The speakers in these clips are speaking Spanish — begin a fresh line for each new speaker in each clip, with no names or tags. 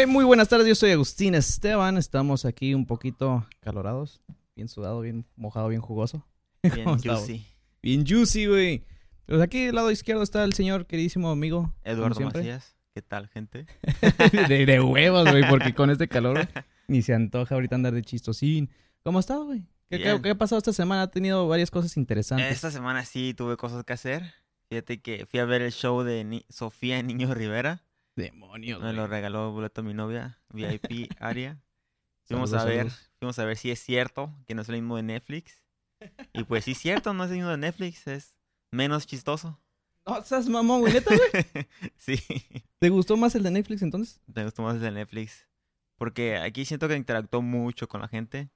Hey, muy buenas tardes, yo soy Agustín Esteban. Estamos aquí un poquito calorados, bien sudado, bien mojado, bien jugoso.
Bien juicy.
Bien juicy, güey. Pues aquí del lado izquierdo está el señor queridísimo amigo.
Eduardo. Macías. ¿Qué tal, gente?
de, de huevos, güey, porque con este calor ni se antoja ahorita andar de chistosín. ¿Cómo ha estado, güey? ¿Qué, qué, qué ha pasado esta semana? Ha tenido varias cosas interesantes.
Esta semana sí tuve cosas que hacer. Fíjate que fui a ver el show de Ni- Sofía Niño Rivera.
Demonios,
Me lo regaló boleto mi novia, VIP área. Fuimos a ver, fuimos a ver si es cierto que no es el mismo de Netflix. Y pues sí es cierto, no es el mismo de Netflix, es menos chistoso.
No seas mamón, güey. ¿Neta, güey?
sí,
¿Te gustó más el de Netflix entonces?
me gustó más el de Netflix. Porque aquí siento que interactuó mucho con la gente.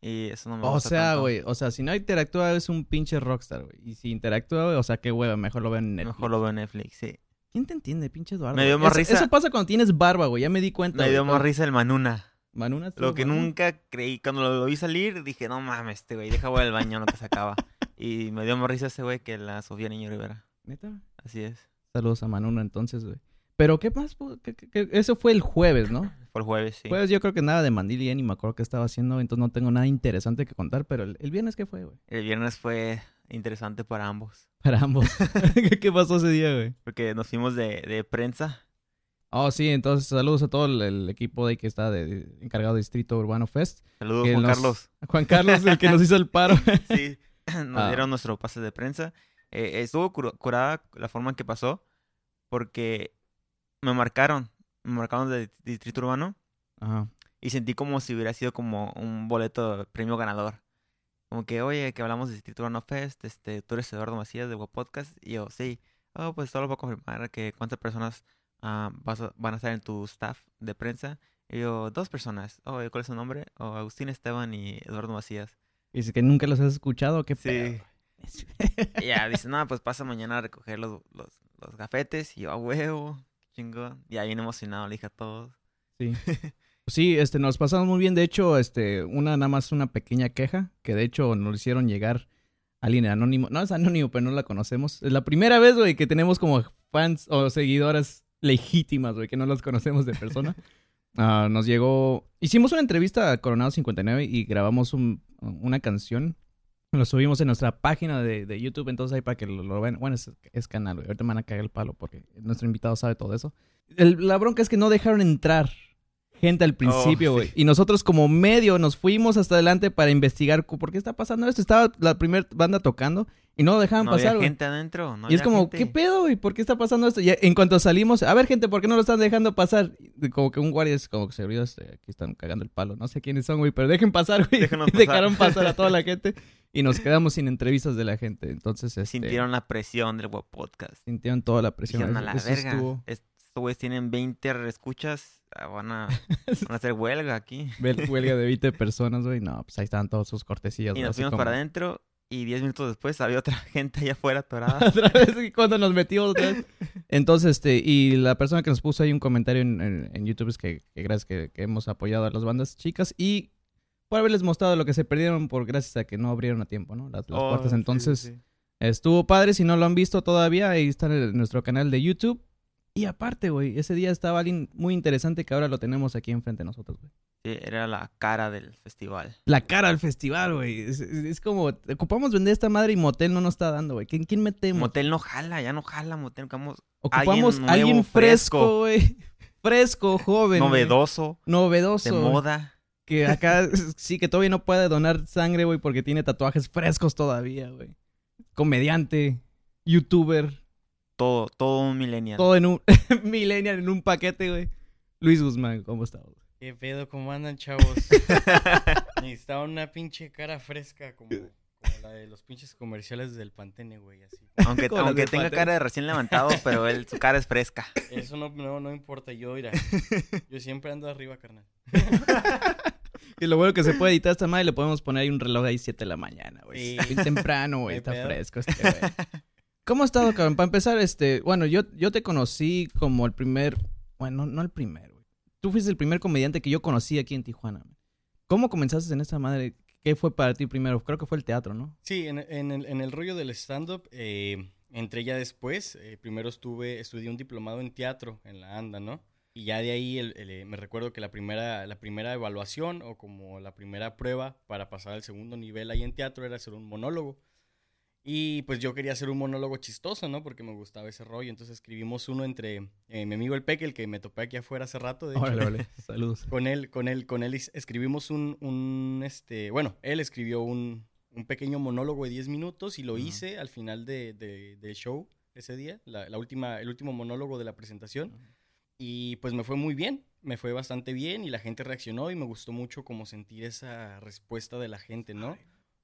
Y eso no me
O
gusta
sea,
tanto.
güey, o sea, si no interactúa es un pinche rockstar, güey. Y si interactúa, güey, o sea, qué hueva, mejor lo ven en Netflix.
Mejor lo veo en Netflix, sí.
¿Quién te entiende, pinche Eduardo?
Me dio más
Eso-
risa.
Eso pasa cuando tienes barba, güey, ya me di cuenta.
Me dio más risa el Manuna.
Manuna
Lo que nunca creí, cuando lo, lo vi salir, dije, no mames, este güey, deja voy al baño, no que se acaba. Y me dio más risa ese güey que la Sofía Niño Rivera.
¿Neta?
Así es.
Saludos a Manuna entonces, güey. Pero, ¿qué más? po? ¿Qué- qué- qué? Eso fue el jueves, ¿no?
Fue el jueves, sí.
Jueves yo creo que nada de Mandil y ni me acuerdo qué estaba haciendo, entonces no tengo nada interesante que contar, pero el, el viernes, ¿qué fue, güey?
El viernes fue interesante para ambos.
Para ambos. ¿Qué, pasó ese día, güey?
Porque nos fuimos de, de prensa.
Oh, sí, entonces saludos a todo el, el equipo de ahí que está de, de- encargado de Distrito Urbano Fest.
Saludos, Juan
nos-
Carlos.
Juan Carlos, el que nos hizo el paro.
Sí, nos
Ah.
dieron nuestro pase de prensa. Eh, estuvo cur- curada la forma en que pasó. Porque me marcaron. Me marcaron de Distrito Urbano.
Ajá.
y sentí como si hubiera sido como un boleto de premio ganador. Como que, oye, que hablamos de Distrito Urbano Fest, este, tú eres Eduardo Macías de Podcast, y yo, sí, oh, pues solo para confirmar que cuántas personas ah, vas a- van a estar en tu staff de prensa. Y yo, dos personas. Oh, ¿y ¿cuál es su nombre? Oh, Agustín Esteban y Eduardo Macías.
Dice que nunca los has escuchado, qué
Sí.
pedo?
Y ya, dice, no, pues pasa mañana a recoger los, los, los gafetes, y yo, a huevo, chingón. Y ahí bien emocionado le dije a todos.
Sí. Sí, este, nos pasamos muy bien. De hecho, este, una nada más una pequeña queja, que de hecho nos hicieron llegar alguien anónimo. No es anónimo, pero no la conocemos. Es la primera vez, güey, que tenemos como fans o seguidoras legítimas, güey, que no las conocemos de persona. Ah, nos llegó... Hicimos una entrevista a Coronado 59 y grabamos un- una canción. Lo subimos en nuestra página de, de YouTube, entonces ahí para que lo, lo vean. Bueno, es, es canal, güey. Ahorita me van a cagar el palo porque nuestro invitado sabe todo eso. El- la bronca es que no dejaron entrar gente al principio,
Oh,
güey.
sí.
Y nosotros como medio nos fuimos hasta adelante para investigar por qué está pasando esto. Estaba la primera banda tocando y no lo dejaban
no
pasar,
había gente adentro. No
y es como,
gente.
¿qué pedo, güey? ¿Por qué está pasando esto? Y en cuanto salimos, a ver, gente, ¿por qué no lo están dejando pasar? Y Como que un guardia es como que se vio, este, aquí están cagando el palo. No sé quiénes son, güey, pero dejen pasar, güey. Y
pasar.
dejaron pasar a toda la gente y nos quedamos sin entrevistas de la gente. Entonces, este,
Sintieron la presión del podcast.
sintieron toda la presión.
Dijeron a la
eso
verga.
estuvo-
Estos güeyes tienen 20 escuchas. ah, Van a, van a hacer huelga aquí.
Huel- Huelga de 20 personas, güey. No, pues ahí estaban todas sus cortesías.
Y nos fuimos
como-
para adentro. Y 10 minutos después había otra gente allá afuera atorada.
otra vez cuando nos metimos otra vez. Entonces, este, y la persona que nos puso ahí un comentario en, en- en YouTube es que, que gracias que, que hemos apoyado a las bandas chicas y por haberles mostrado lo que se perdieron por gracias a que no abrieron a tiempo, ¿no? Las, las
Oh,
puertas. Entonces,
sí, sí.
estuvo padre. Si no lo han visto todavía, ahí está en nuestro canal de YouTube. Y aparte, güey, ese día estaba alguien muy interesante que ahora lo tenemos aquí enfrente de nosotros, güey.
Sí, era la cara del festival.
La cara al festival, güey. Es, es- es como, ocupamos vender esta madre y motel no nos está dando, güey. ¿Quién, quién metemos?
Motel no jala, ya no jala, motel. Ocupamos
Ocupamos
Alguien
fresco, güey. Fresco, joven.
novedoso,
Novedoso.
de moda.
Que acá sí que todavía no puede donar sangre, güey, porque tiene tatuajes frescos todavía, güey. Comediante, youtuber,
Todo, todo un millennial.
todo en un millennial en un paquete, güey. Luis Guzmán, ¿cómo estás?
¿Qué pedo? ¿Cómo andan, chavos? Necesitaba una pinche cara fresca como, como la de los pinches comerciales del Pantene, güey, así.
Aunque, tenga cara de recién levantado, pero él, su cara es fresca.
Eso no, no, no importa, yo, mira. Yo siempre ando arriba, carnal.
Y lo bueno que se puede editar esta madre, le podemos poner ahí un reloj ahí 7 de la mañana, güey.
Sí.
Está bien temprano, güey. Está
pedo.
fresco este, güey. ¿Cómo has estado, cabrón? Para empezar, este, bueno, yo, yo te conocí como el primer, bueno, no el primer, güey. Tú fuiste el primer comediante que yo conocí aquí en Tijuana. ¿Cómo comenzaste en esta madre? ¿Qué fue para ti primero? Creo que fue el teatro, ¿no?
Sí, en, en el, en el rollo del stand-up, eh, entré ya después. eh, primero estuve, estudié un diplomado en teatro en la ANDA, ¿no? Y ya de ahí el- el, eh, me recuerdo que la primera, la primera evaluación o como la primera prueba para pasar al segundo nivel ahí en teatro era hacer un monólogo. Y pues yo quería hacer un monólogo chistoso, ¿no? Porque me gustaba ese rollo. Entonces escribimos uno entre eh, mi amigo el Peque, el que me topé aquí afuera hace rato. De hecho.
Órale. Saludos.
Con él, con él, con él es- escribimos un, un, este, bueno, él escribió un, un pequeño monólogo de 10 minutos y lo hice al final de, de- del show ese día, la, la última, el último monólogo de la presentación. Y pues me fue muy bien, me fue bastante bien y la gente reaccionó y me gustó mucho como sentir esa respuesta de la gente, ¿no?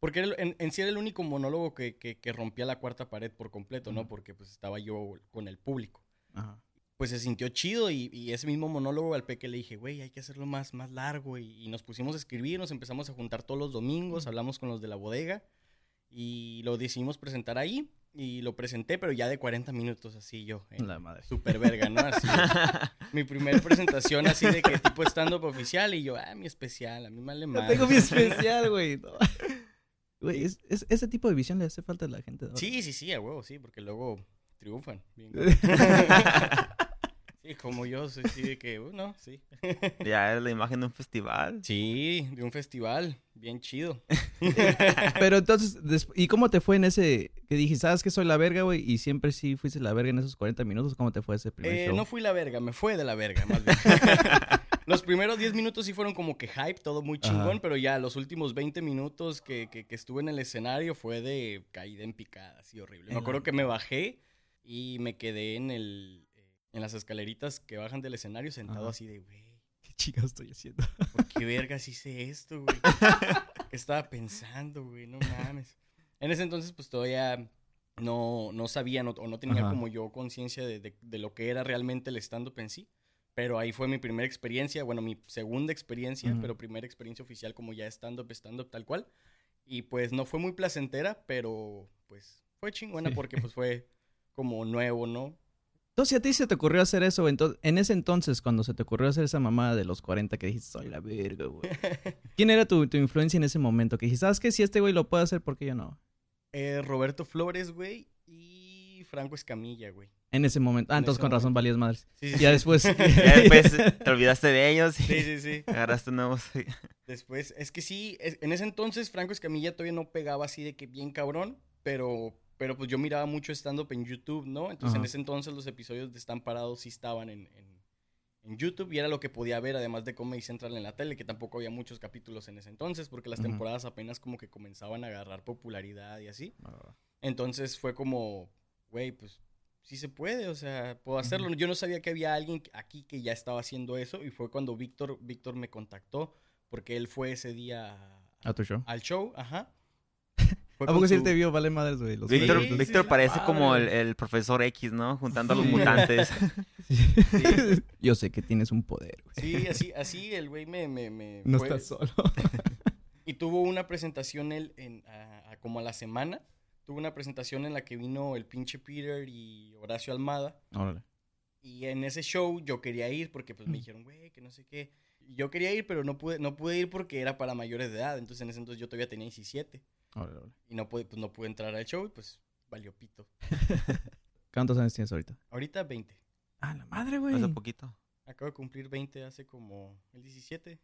Porque era el- en, en sí era el único monólogo que, que- que rompía la cuarta pared por completo, ¿no? Porque pues estaba yo con el público
Ajá.
pues se sintió chido y, y ese mismo monólogo al Peque le dije, güey, hay que hacerlo más, más largo y, y nos pusimos a escribir, nos empezamos a juntar todos los domingos, hablamos con los de la bodega y lo decidimos presentar ahí y lo presenté, pero ya de 40 minutos así yo, en
La madre.
super verga, ¿no? Así, mi primera presentación así de que tipo stand-up oficial y yo, ah, mi especial, a mí me vale
Yo tengo mi especial, güey. No. Güey, es, es- ese tipo de visión le hace falta a la gente. ahora.
Sí, sí, sí, a huevo, sí, porque luego triunfan. bien sí, como yo, soy así de que, uh, no, sí.
Ya es la imagen de un festival.
Sí, de un festival, bien chido.
Pero entonces, ¿y cómo te fue en ese que dijiste, sabes que soy la verga, güey? Y siempre sí fuiste la verga en esos 40 minutos. ¿Cómo te fue ese primer
Eh,
show?
no fui la verga, me fue de la verga, más bien. Los primeros 10 minutos sí fueron como que hype, todo muy chingón,
Ajá.
pero ya los últimos 20 minutos que, que- que estuve en el escenario fue de caída en picada, así horrible. Me acuerdo que me bajé y me quedé en el en las escaleritas que bajan del escenario sentado
Ajá.
así de, güey,
¿Qué chingados estoy haciendo?
¿por qué vergas hice esto, güey? ¿Qué estaba pensando, güey? No mames. En ese entonces, pues todavía no, no sabía no- o no tenía
Ajá.
como yo conciencia de, de- de lo que era realmente el stand-up en sí. Pero ahí fue mi primera experiencia, bueno, mi segunda experiencia, pero primera experiencia oficial como ya stand-up, stand-up tal cual. Y pues no fue muy placentera, pero pues fue chingona
Sí.
porque pues fue como nuevo, ¿no?
Entonces, si a ti se te ocurrió hacer eso, entonces, en ese entonces, cuando se te ocurrió hacer esa mamada de los 40 que dijiste, soy la verga, güey. ¿Quién era tu, tu influencia en ese momento? Que dijiste, ¿sabes qué? Si este güey lo puede hacer, ¿por qué yo no?
Eh, Roberto Flores, güey, Franco Escamilla, güey.
En ese momento. Ah,
En
entonces con razón
momento.
valías madres.
Sí, sí,
Ya
sí.
después.
Ya después te olvidaste de ellos y
Sí, sí, sí.
agarraste nuevos.
Después, es que sí, es- en ese entonces Franco Escamilla todavía no pegaba así de que bien cabrón, pero, pero pues yo miraba mucho stand-up en YouTube, ¿no? Entonces en ese entonces los episodios de Están Parados sí estaban en, en, en YouTube y era lo que podía ver, además de Comedy Central en la tele, que tampoco había muchos capítulos en ese entonces, porque las temporadas apenas como que comenzaban a agarrar popularidad y así. Entonces fue como, güey, pues sí se puede, o sea, puedo hacerlo. Yo no sabía que había alguien aquí que ya estaba haciendo eso y fue cuando Víctor, Víctor me contactó porque él fue ese día a-
A tu show.
al show, ajá.
¿A poco
su-
él te vio? Vale madres, güey.
Víctor,
Sí,
Víctor
sí,
parece como el, el profesor X, ¿no? Juntando a los mutantes.
Sí. Yo sé que tienes un poder, güey.
Sí, así, así el güey me, me, me
No
fue-
estás solo.
Y tuvo una presentación él en, a- a- como a la semana. Tuvo una presentación en la que vino el pinche Peter y Horacio Almada.
Órale.
Y en ese show yo quería ir porque pues me
Mm.
dijeron, güey, que no sé qué. Y yo quería ir, pero no pude, no pude ir porque era para mayores de edad. Entonces en ese entonces yo todavía tenía 17.
Órale, órale.
Y no pude, pues, no pude entrar al show y pues valió pito.
¿Cuántos años tienes ahorita?
Ahorita 20.
Ah, la madre, güey.
Hace poquito.
Acabo de cumplir 20 hace como el 17.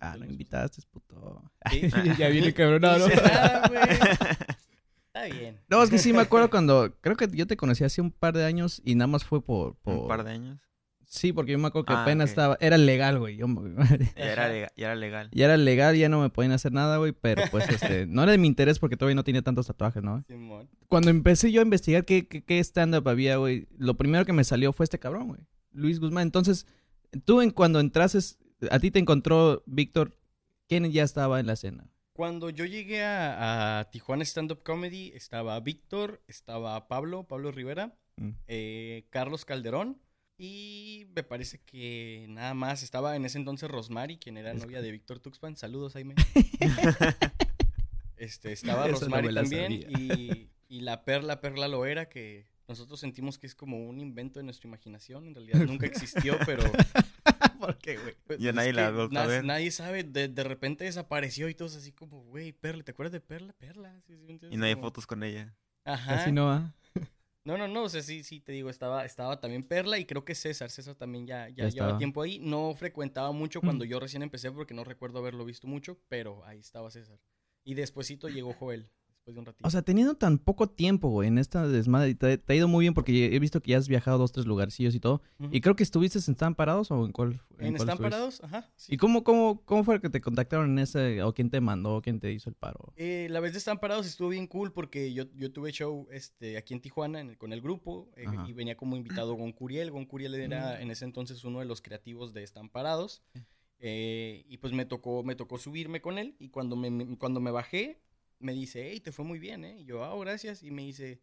Ah, lo invitaste, puto.
Sí.
ya viene cabrón. ¿no?
No nada, güey. Está bien.
No, es que sí me acuerdo cuando. Creo que yo te conocí hace un par de años y nada más fue por. por...
Un par de años.
Sí, porque yo me acuerdo que
Ah,
apenas estaba. Era legal, güey. Yo...
Ya era,
Ajá.
lega- ya era legal.
ya era legal, ya no me podían hacer nada, güey. Pero pues, este. No era de mi interés porque todavía no tenía tantos tatuajes, ¿no?
Simón.
Cuando empecé yo a investigar qué, qué, qué stand-up había, güey, lo primero que me salió fue este cabrón, güey. Luis Guzmán. Entonces, tú en cuando entrases, a ti te encontró Víctor, ¿quién ya estaba en la escena?
Cuando yo llegué a, a Tijuana Stand Up Comedy, estaba Víctor, estaba Pablo, Pablo Rivera,
Mm.
eh, Carlos Calderón y me parece que nada más estaba en ese entonces Rosmary, quien era novia de Víctor Tuxpan. Saludos, Jaime. este, estaba
Esa no
Rosmary también y, y la Perla, Perla Loera, que nosotros sentimos que es como un invento de nuestra imaginación. En realidad nunca existió, pero...
¿Por qué, güey?
pues,
Ya nadie la
que
ha vuelto a
nas-
ver.
Nadie sabe, de, de repente desapareció y todos así como, güey, Perla, ¿te acuerdas de Perla? Perla.
Y no hay
Como-
fotos con ella.
Ajá.
Casi no, ¿ah?
No, no, no, o sea, sí, sí, te digo, estaba, estaba también Perla y creo que César, César también ya, ya,
Ya
llevaba
estaba.
tiempo ahí. No frecuentaba mucho cuando yo recién empecé porque no recuerdo haberlo visto mucho, pero ahí estaba César. Y despuésito llegó Joel, después de un ratito.
O sea, teniendo tan poco tiempo, güey, en esta desmadre, te, te ha ido muy bien porque he visto que ya has viajado dos, tres lugarcillos y todo.
Ujú.
Y creo que estuviste en Están Parados o en cuál.
¿En
cuál
Están? Parados? Ajá. sí.
¿Y cómo, cómo, cómo fue que te contactaron en ese, o quién te mandó, quién te hizo el paro?
Eh, la vez de Están Parados estuvo bien cool porque yo, yo tuve show este, aquí en Tijuana en el- con el grupo eh, y venía como invitado Gon Curiel. Gon Curiel era en ese entonces uno de los creativos de Están Parados. Eh, y pues me tocó, me tocó subirme con él y cuando me, me- cuando me bajé me dice, hey, te fue muy bien, ¿eh? Y yo, ah, gracias. Y me dice,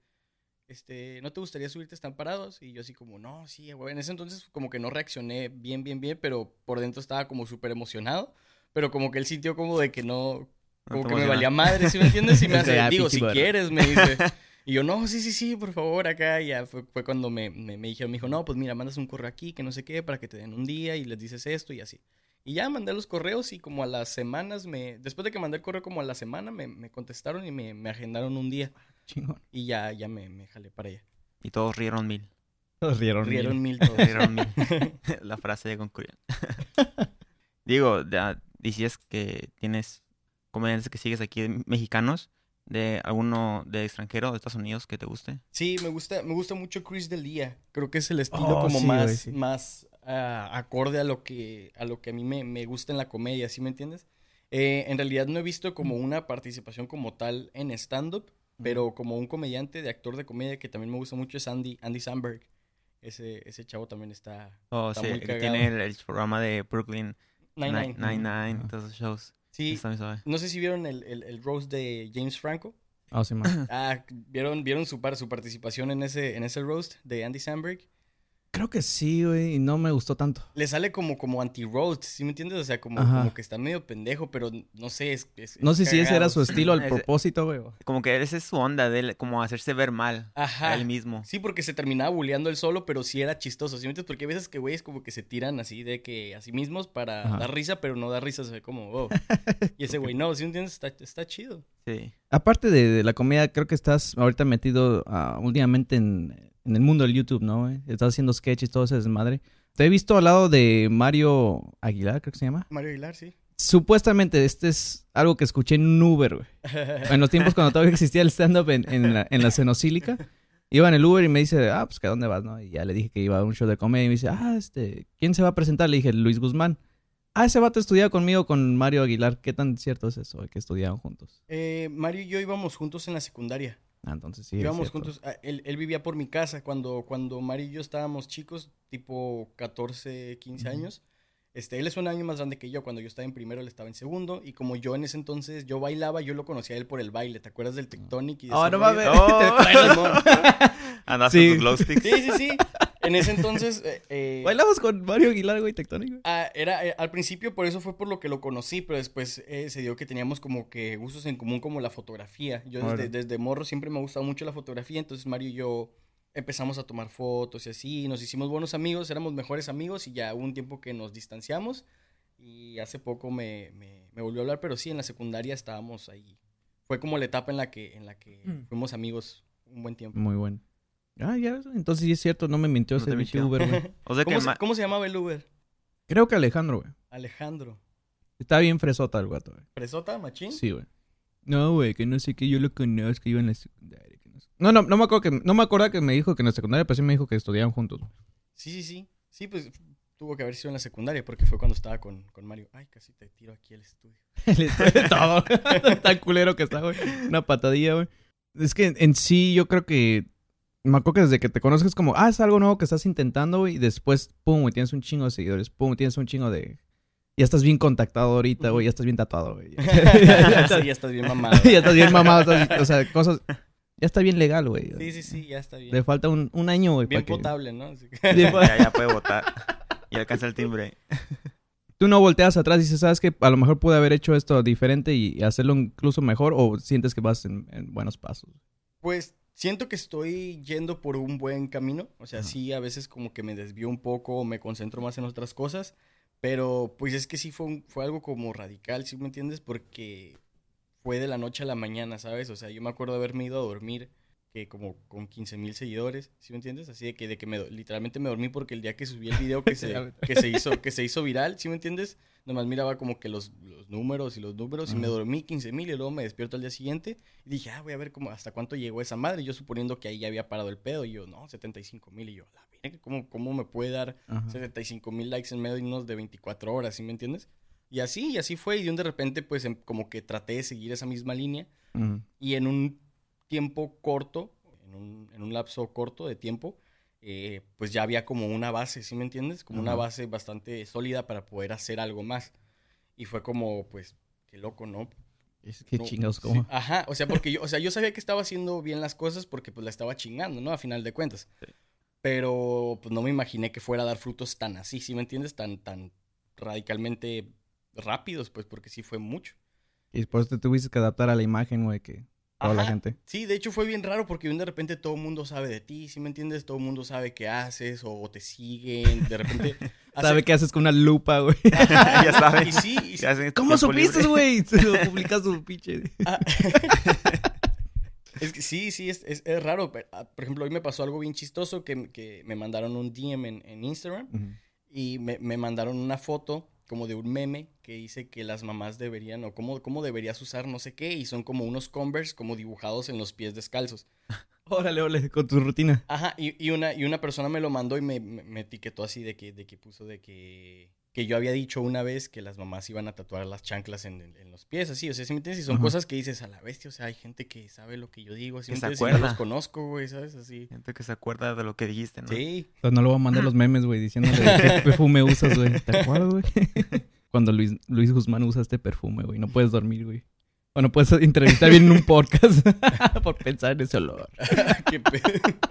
este, ¿no te gustaría subirte Están Parados? Y yo así como, no, sí, güey. En ese entonces como que no reaccioné bien, bien, bien, pero por dentro estaba como súper emocionado. Pero como que él sintió como de que no, como que me valía madre, ¿sí me entiendes? Y me hace, digo, si quieres, me dice. Y yo, no, sí, sí, sí, por favor, acá. Y ya fue, fue cuando me, me, me dijeron, me dijo, no, pues mira, mandas un correo aquí, que no sé qué, para que te den un día y les dices esto y así. Y ya mandé los correos y como a las semanas me... Después de que mandé el correo como a la semana me, me contestaron y me, me agendaron un día.
Chingón.
Y ya, ya me, me jalé para allá.
Y todos rieron mil.
Todos rieron.
Rieron
mil.
mil todos.
Rieron mil. La frase de Concuriel. Digo, ya decías que tienes comediantes que sigues aquí mexicanos. ¿De alguno de extranjero, de Estados Unidos, que te guste?
Sí, me gusta, me gusta mucho Chris Delia. Creo que es el estilo
Oh,
como
sí,
más,
güey, sí.
más ah, acorde a lo que a lo que a mí me, me gusta en la comedia, ¿sí me entiendes? Eh, en realidad no he visto como una participación como tal en stand-up, pero como un comediante de actor de comedia que también me gusta mucho es Andy, Andy Samberg. Ese, ese chavo también está...
O
Está
sea,
muy
que
cagado.
tiene el, el programa de Brooklyn
Nine-Nine.
Nine-Nine, todos esos shows.
Sí, no sé si vieron el, el, el roast de James Franco.
Ah, sí.
Ah, ¿vieron, vieron su, par- su participación en ese, en ese roast de Andy Samberg?
Creo que sí, güey, y no me gustó tanto.
le sale como, como anti-roast, ¿sí me entiendes? O sea, como, como que está medio pendejo, pero no sé, es, es-
No sé si ese era su estilo al
Ese-
propósito, güey.
Como que esa es su onda, de él, como hacerse ver mal
Ajá.
a él mismo.
Sí, porque se terminaba bulleando él solo, pero sí era chistoso, ¿sí me entiendes? Porque hay veces que güeyes como que se tiran así de que a sí mismos para
Ajá.
dar risa, pero no dar risa, se ve como, oh. Y ese güey, no, ¿sí me entiendes? Está, está chido.
Sí.
Aparte de, de la comedia, creo que estás ahorita metido ah, últimamente en, en el mundo del YouTube, ¿no, güey? Estás haciendo sketches, todo ese desmadre. Te he visto al lado de Mario Aguilar, creo que se llama.
Mario Aguilar, sí.
Supuestamente, este es algo que escuché en un Uber, güey. En los tiempos cuando todavía existía el stand-up en, en la, en la cenocílica. Iba en el Uber y me dice, ah, pues a dónde vas, ¿no? Y ya le dije que iba a un show de comedia y me dice, ah, este, ¿quién se va a presentar? Le dije, Luis Guzmán. Ah, ese vato estudiaba conmigo con Mario Aguilar. ¿Qué tan cierto es eso? Que estudiaban juntos.
Eh, Mario y yo íbamos juntos en la secundaria.
Ah, entonces sí.
íbamos juntos. ah, Él, él vivía por mi casa cuando, cuando Mario y yo estábamos chicos, tipo 14, 15
Ujú.
años. Este, él es un año más grande que yo. Cuando yo estaba en primero, él estaba en segundo. Y como yo en ese entonces, yo bailaba, yo lo conocía a él por el baile. ¿Te acuerdas del Tectonic? y de
Oh, no mames.
Oh.
¿Te acuerdas, Simón?
Andas
Sí.
glow sticks.
Sí, sí, sí. En ese entonces... eh, eh,
Bailamos con Mario Aguilar, güey, tectónico.
Ah, era, eh, al principio por eso fue por lo que lo conocí, pero después eh, se dio que teníamos como que gustos en común como la fotografía. Yo desde, morro siempre me ha gustado mucho la fotografía, entonces Mario y yo empezamos a tomar fotos y así, nos hicimos buenos amigos, éramos mejores amigos y ya hubo un tiempo que nos distanciamos y hace poco me, me, me volvió a hablar, pero sí, en la secundaria estábamos ahí. Fue como la etapa en la que, en la que
Mm.
fuimos amigos un buen tiempo.
Muy bueno. Ah, ya, ves, entonces sí es cierto, no me mintió
No
ese
mintió.
Uber, güey.
O sea que
¿Cómo, se,
ma-
cómo se llamaba el Uber?
Creo que Alejandro, güey.
Alejandro.
Está bien fresota el gato, güey.
¿Presota, machín?
Sí, güey. No, güey, que no sé qué, yo lo conozco, iba en la secundaria. que no, sé. no, no, no me acuerdo que, no me acuerdo que me dijo que en la secundaria, pero sí me dijo que estudiaban juntos. güey.
Sí, sí, sí. Sí, pues tuvo que haber sido en la secundaria porque fue cuando estaba con, con Mario. Ay, casi te tiro aquí el estudio.
El estudio de todo. Tan culero que está, güey. Una patadilla, güey. Es que en sí yo creo que... Me acuerdo que desde que te conozco es como, ah, es algo nuevo que estás intentando, güey. Y después, pum, güey, tienes un chingo de seguidores. Pum, tienes un chingo de... Ya estás bien contactado ahorita, güey. Ya estás bien tatuado, güey. ya,
sí, ya estás bien mamado.
ya estás bien mamado. estás- o sea, cosas... Ya está bien legal, güey.
Sí, sí, sí, ya está bien.
Le falta un, un año, güey.
bien
que-
potable, ¿no? Así que-
ya, ya puede votar. Y alcanza el timbre.
Tú no volteas atrás y dices, ¿sabes que A lo mejor pude haber hecho esto diferente y hacerlo incluso mejor. O sientes que vas en, en buenos pasos.
Pues siento que estoy yendo por un buen camino. O sea, sí, a veces como que me desvío un poco o me concentro más en otras cosas. Pero pues es que sí fue, un- fue algo como radical, ¿sí me entiendes? Porque fue de la noche a la mañana, ¿sabes? O sea, yo me acuerdo de haberme ido a dormir que como con 15 mil seguidores, ¿sí me entiendes? Así de que, de que me, literalmente me dormí porque el día que subí el video que se, que se, hizo, que se hizo viral, ¿sí me entiendes? Nomás miraba como que los, los números y los números y me dormí 15 mil y luego me despierto al día siguiente y dije, ah, voy a ver cómo, hasta cuánto llegó esa madre. Yo suponiendo que ahí ya había parado el pedo y yo, no, 75 mil y yo, la mira, ¿cómo, ¿cómo me puede dar 75 mil likes en menos de 24 horas, ¿sí me entiendes? Y así, y así fue y de un de repente pues em, como que traté de seguir esa misma línea y en un tiempo corto, en un, en un lapso corto de tiempo, eh, pues ya había como una base, ¿sí me entiendes? Como una base bastante sólida para poder hacer algo más. Y fue como, pues, qué loco, ¿no?
Es que chingados, ¿cómo?
Ajá, o sea, porque yo, o sea, yo sabía que estaba haciendo bien las cosas porque pues la estaba chingando, ¿no? A final de cuentas. Pero pues no me imaginé que fuera a dar frutos tan así, ¿sí me entiendes? Tan, tan radicalmente rápidos, pues, porque sí fue mucho.
Y después te tuviste que adaptar a la imagen, güey, que toda la gente.
Sí, de hecho fue bien raro porque de repente todo el mundo sabe de ti, ¿sí me entiendes? Todo el mundo sabe qué haces o te siguen, de repente...
Sabe qué haces con una lupa, güey.
ya sabes.
Y sí, y
¿Cómo supiste, güey? Se lo publicas su pinche. Ah.
es que sí, sí, es, es, raro. Ah, por ejemplo, hoy me pasó algo bien chistoso que, que me mandaron un DM en, en Instagram y me, me mandaron una foto como de un meme que dice que las mamás deberían, o cómo, cómo deberías usar no sé qué, y son como unos Converse como dibujados en los pies descalzos.
Órale, órale, con tu rutina.
Ajá, y, y, una, y una persona me lo mandó y me, me, etiquetó así de que, de que puso de que, que yo había dicho una vez que las mamás iban a tatuar las chanclas en, en, los pies, así, o sea, si me entiendes? Y son cosas que dices a la bestia, o sea, hay gente que sabe lo que yo digo, así,
que se acuerda.
los conozco, güey, ¿sabes? Así.
Gente que se acuerda de lo que dijiste, ¿no?
Sí.
Pues no le voy a mandar los memes, güey, diciéndole qué perfume usas, güey. ¿Te acuerdas, güey? cuando Luis, Luis Guzmán usa este perfume, güey. No puedes dormir, güey. O no puedes entrevistar bien en un podcast por pensar en ese olor.
Qué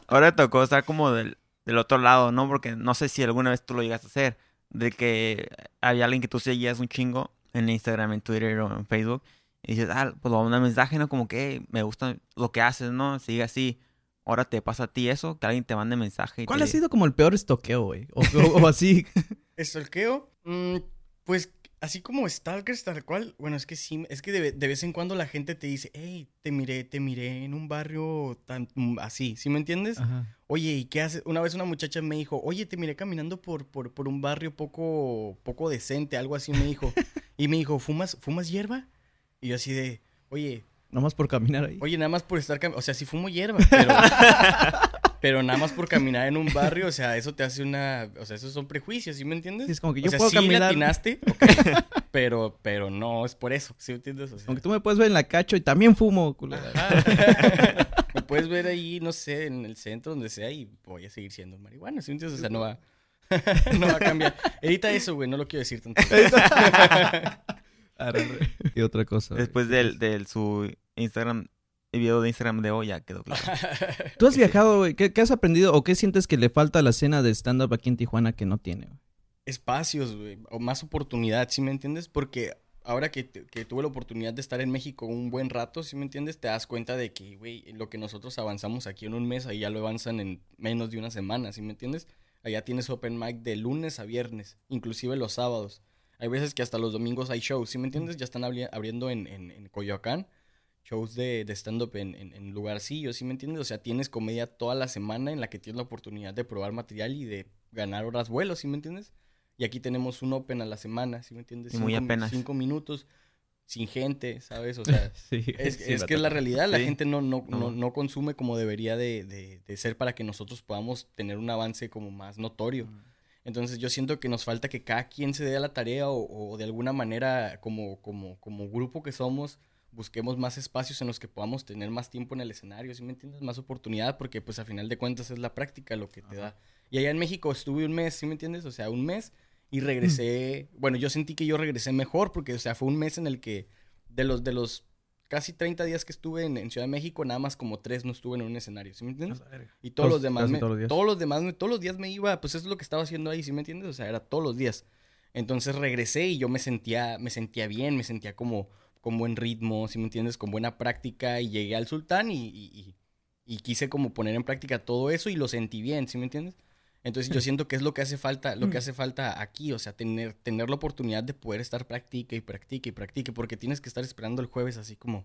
Ahora tocó estar como del, del otro lado, ¿no? Porque no sé si alguna vez tú lo llegaste a hacer. De que había alguien que tú seguías un chingo en Instagram, en Twitter o en Facebook. Y dices, ah, pues lo un mensaje, ¿no? Como que me gusta lo que haces, ¿no? Sigue así. Ahora te pasa a ti eso, que alguien te mande mensaje.
¿Cuál ha sido como el peor estoqueo, güey? O, o, así.
¿Estoqueo? Mm, pues así como Stalkers, tal cual, bueno, es que sí, es que de, vez en cuando la gente te dice, hey, te miré, te miré en un barrio tan así, ¿sí me entiendes? Oye, ¿y qué haces? Una vez una muchacha me dijo, oye, te miré caminando por, por, por un barrio poco, poco decente, algo así me dijo. y me dijo, ¿fumas, ¿fumas hierba? Y yo así de, oye...
Nada más por caminar ahí.
Oye, nada más por estar caminando, o sea, sí fumo hierba, pero... Pero nada más por caminar en un barrio, o sea, eso te hace una... O sea, esos son prejuicios, ¿sí me entiendes?
es como que yo
o sea,
puedo
sí
caminar...
latinaste, pero, pero no es por eso, ¿sí me entiendes? O sea,
Aunque tú me puedes ver en la cacho y también fumo, culera.
me puedes ver ahí, no sé, en el centro, donde sea, y voy a seguir siendo marihuana, ¿sí me entiendes? O sea, no va... no va a cambiar. Edita eso, güey, no lo quiero decir tanto.
y otra cosa.
Después del, del su Instagram el video de Instagram de hoy ya quedó claro.
¿Tú has viajado, güey? ¿Qué, has aprendido o qué sientes que le falta a la escena de stand-up aquí en Tijuana que no tiene,
Espacios, güey, o más oportunidad, ¿sí me entiendes? Porque ahora que, que, tuve la oportunidad de estar en México un buen rato, ¿sí me entiendes? Te das cuenta de que, güey, lo que nosotros avanzamos aquí en un mes, ahí ya lo avanzan en menos de una semana, ¿sí me entiendes? Allá tienes open mic de lunes a viernes, inclusive los sábados. Hay veces que hasta los domingos hay shows, ¿sí me entiendes? Ya están abriendo en, en, en Coyoacán shows de, de stand-up en, en, en, lugarcillos, ¿sí me entiendes? O sea, tienes comedia toda la semana en la que tienes la oportunidad de probar material y de ganar horas vuelos, ¿sí me entiendes? Y aquí tenemos un open a la semana, ¿sí me entiendes?
muy apenas.
Cinco minutos sin gente, ¿sabes? O sea, es, es que es la realidad, la gente no, no, no, no, consume como debería de, de, de, ser para que nosotros podamos tener un avance como más notorio. Entonces yo siento que nos falta que cada quien se dé a la tarea o, o de alguna manera como, como, como grupo que somos, busquemos más espacios en los que podamos tener más tiempo en el escenario, ¿sí me entiendes? Más oportunidad, porque pues a final de cuentas es la práctica lo que te da. Y allá en México estuve un mes, ¿sí me entiendes? O sea, un mes y regresé, bueno, yo sentí que yo regresé mejor porque, o sea, fue un mes en el que de los, de los casi 30 días que estuve en, Ciudad de México, nada más como tres no estuve en un escenario, ¿sí me entiendes? Y todos, los demás, me, todos, los demás, todos los días me iba, pues eso es lo que estaba haciendo ahí, ¿sí me entiendes? O sea, era todos los días. Entonces regresé y yo me sentía, me sentía bien, me sentía como con buen ritmo, si me entiendes, con buena práctica y llegué al sultán y, y, quise como poner en práctica todo eso y lo sentí bien, ¿sí me entiendes? Entonces yo siento que es lo que hace falta, lo que mm. hace falta aquí, o sea, tener, tener la oportunidad de poder estar practique y practique y practique, porque tienes que estar esperando el jueves así como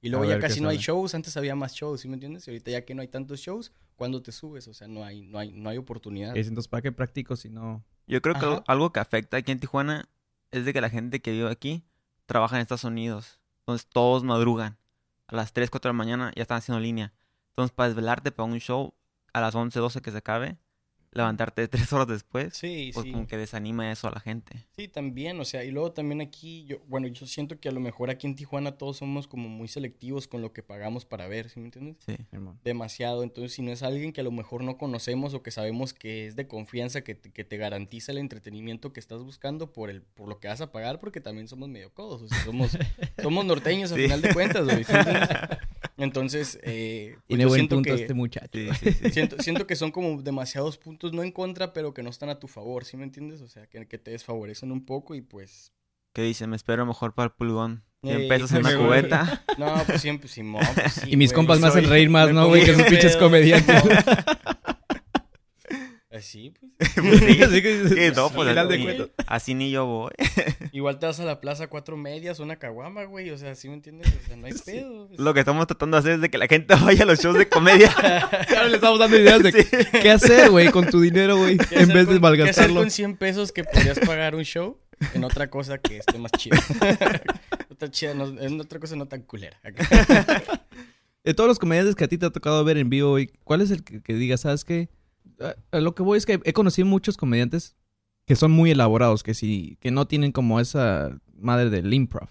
Y luego ya casi no hay shows, antes había más shows, ¿sí me entiendes? Y ahorita ya que no hay tantos shows, ¿cuándo te subes? O sea, no hay, no hay, no hay oportunidad.
Es, entonces, ¿para qué practico si no...?
Yo creo que
Ajá.
algo, algo que afecta aquí en Tijuana es de que la gente que vive aquí trabaja en Estados Unidos. Entonces todos madrugan. A las 3, 4 de la mañana ya están haciendo línea. Entonces para desvelarte para un show a las 11, 12 que se acabe, levantarte tres horas después,
Sí,
pues
sí.
como que desanima eso a la gente.
Sí, también, o sea, y luego también aquí, yo, bueno, yo siento que a lo mejor aquí en Tijuana todos somos como muy selectivos con lo que pagamos para ver, ¿sí me entiendes?
Sí.
Simón?
Demasiado, entonces si no es alguien que a lo mejor no conocemos o que sabemos que es de confianza, que te, que te garantiza el entretenimiento que estás buscando por el por lo que vas a pagar, porque también somos medio codos, o sea, somos, somos norteños al
Sí.
final de cuentas, güey. Entonces, eh, pues
Tiene
yo
buen
siento
punto
que-
este muchacho.
Sí, sí, sí.
Siento, siento que son como demasiados puntos, no en contra, pero que no están a tu favor, ¿sí me entiendes? O sea, que, que te desfavorecen un poco y pues...
¿Qué dicen? Me espero mejor para el pulgón. 100
Ey,
pesos en una
pues,
cubeta.
No, pues siempre, Simón, pues sí,
y mis compas me hacen reír más, ¿no, güey? Que esos pinches comediantes.
Así, pues.
Pues sí.
Así que dices,
Sí, no, pues,
final de
así-
cuentas.
Así ni yo voy.
Igual te vas a la plaza cuatro medias, una caguama, güey. O sea, ¿sí me entiendes? O sea, no hay pedo. pues.
Lo que estamos tratando de hacer es de que la gente vaya a los shows de comedia.
Ahora le estamos dando ideas de qué hacer, güey, con tu dinero, güey,
¿Qué
en vez de
con- ¿Qué hacer
malgastarlo.
con 100 pesos que podrías pagar un show en otra cosa que esté más chida? otra chida, no- en otra cosa no tan culera.
De todos los comediantes que a ti te ha tocado ver en vivo, güey, ¿cuál es el que, que digas, sabes qué? A, lo que voy es que he conocido muchos comediantes que son muy elaborados, que sí, que no tienen como esa madre del improv.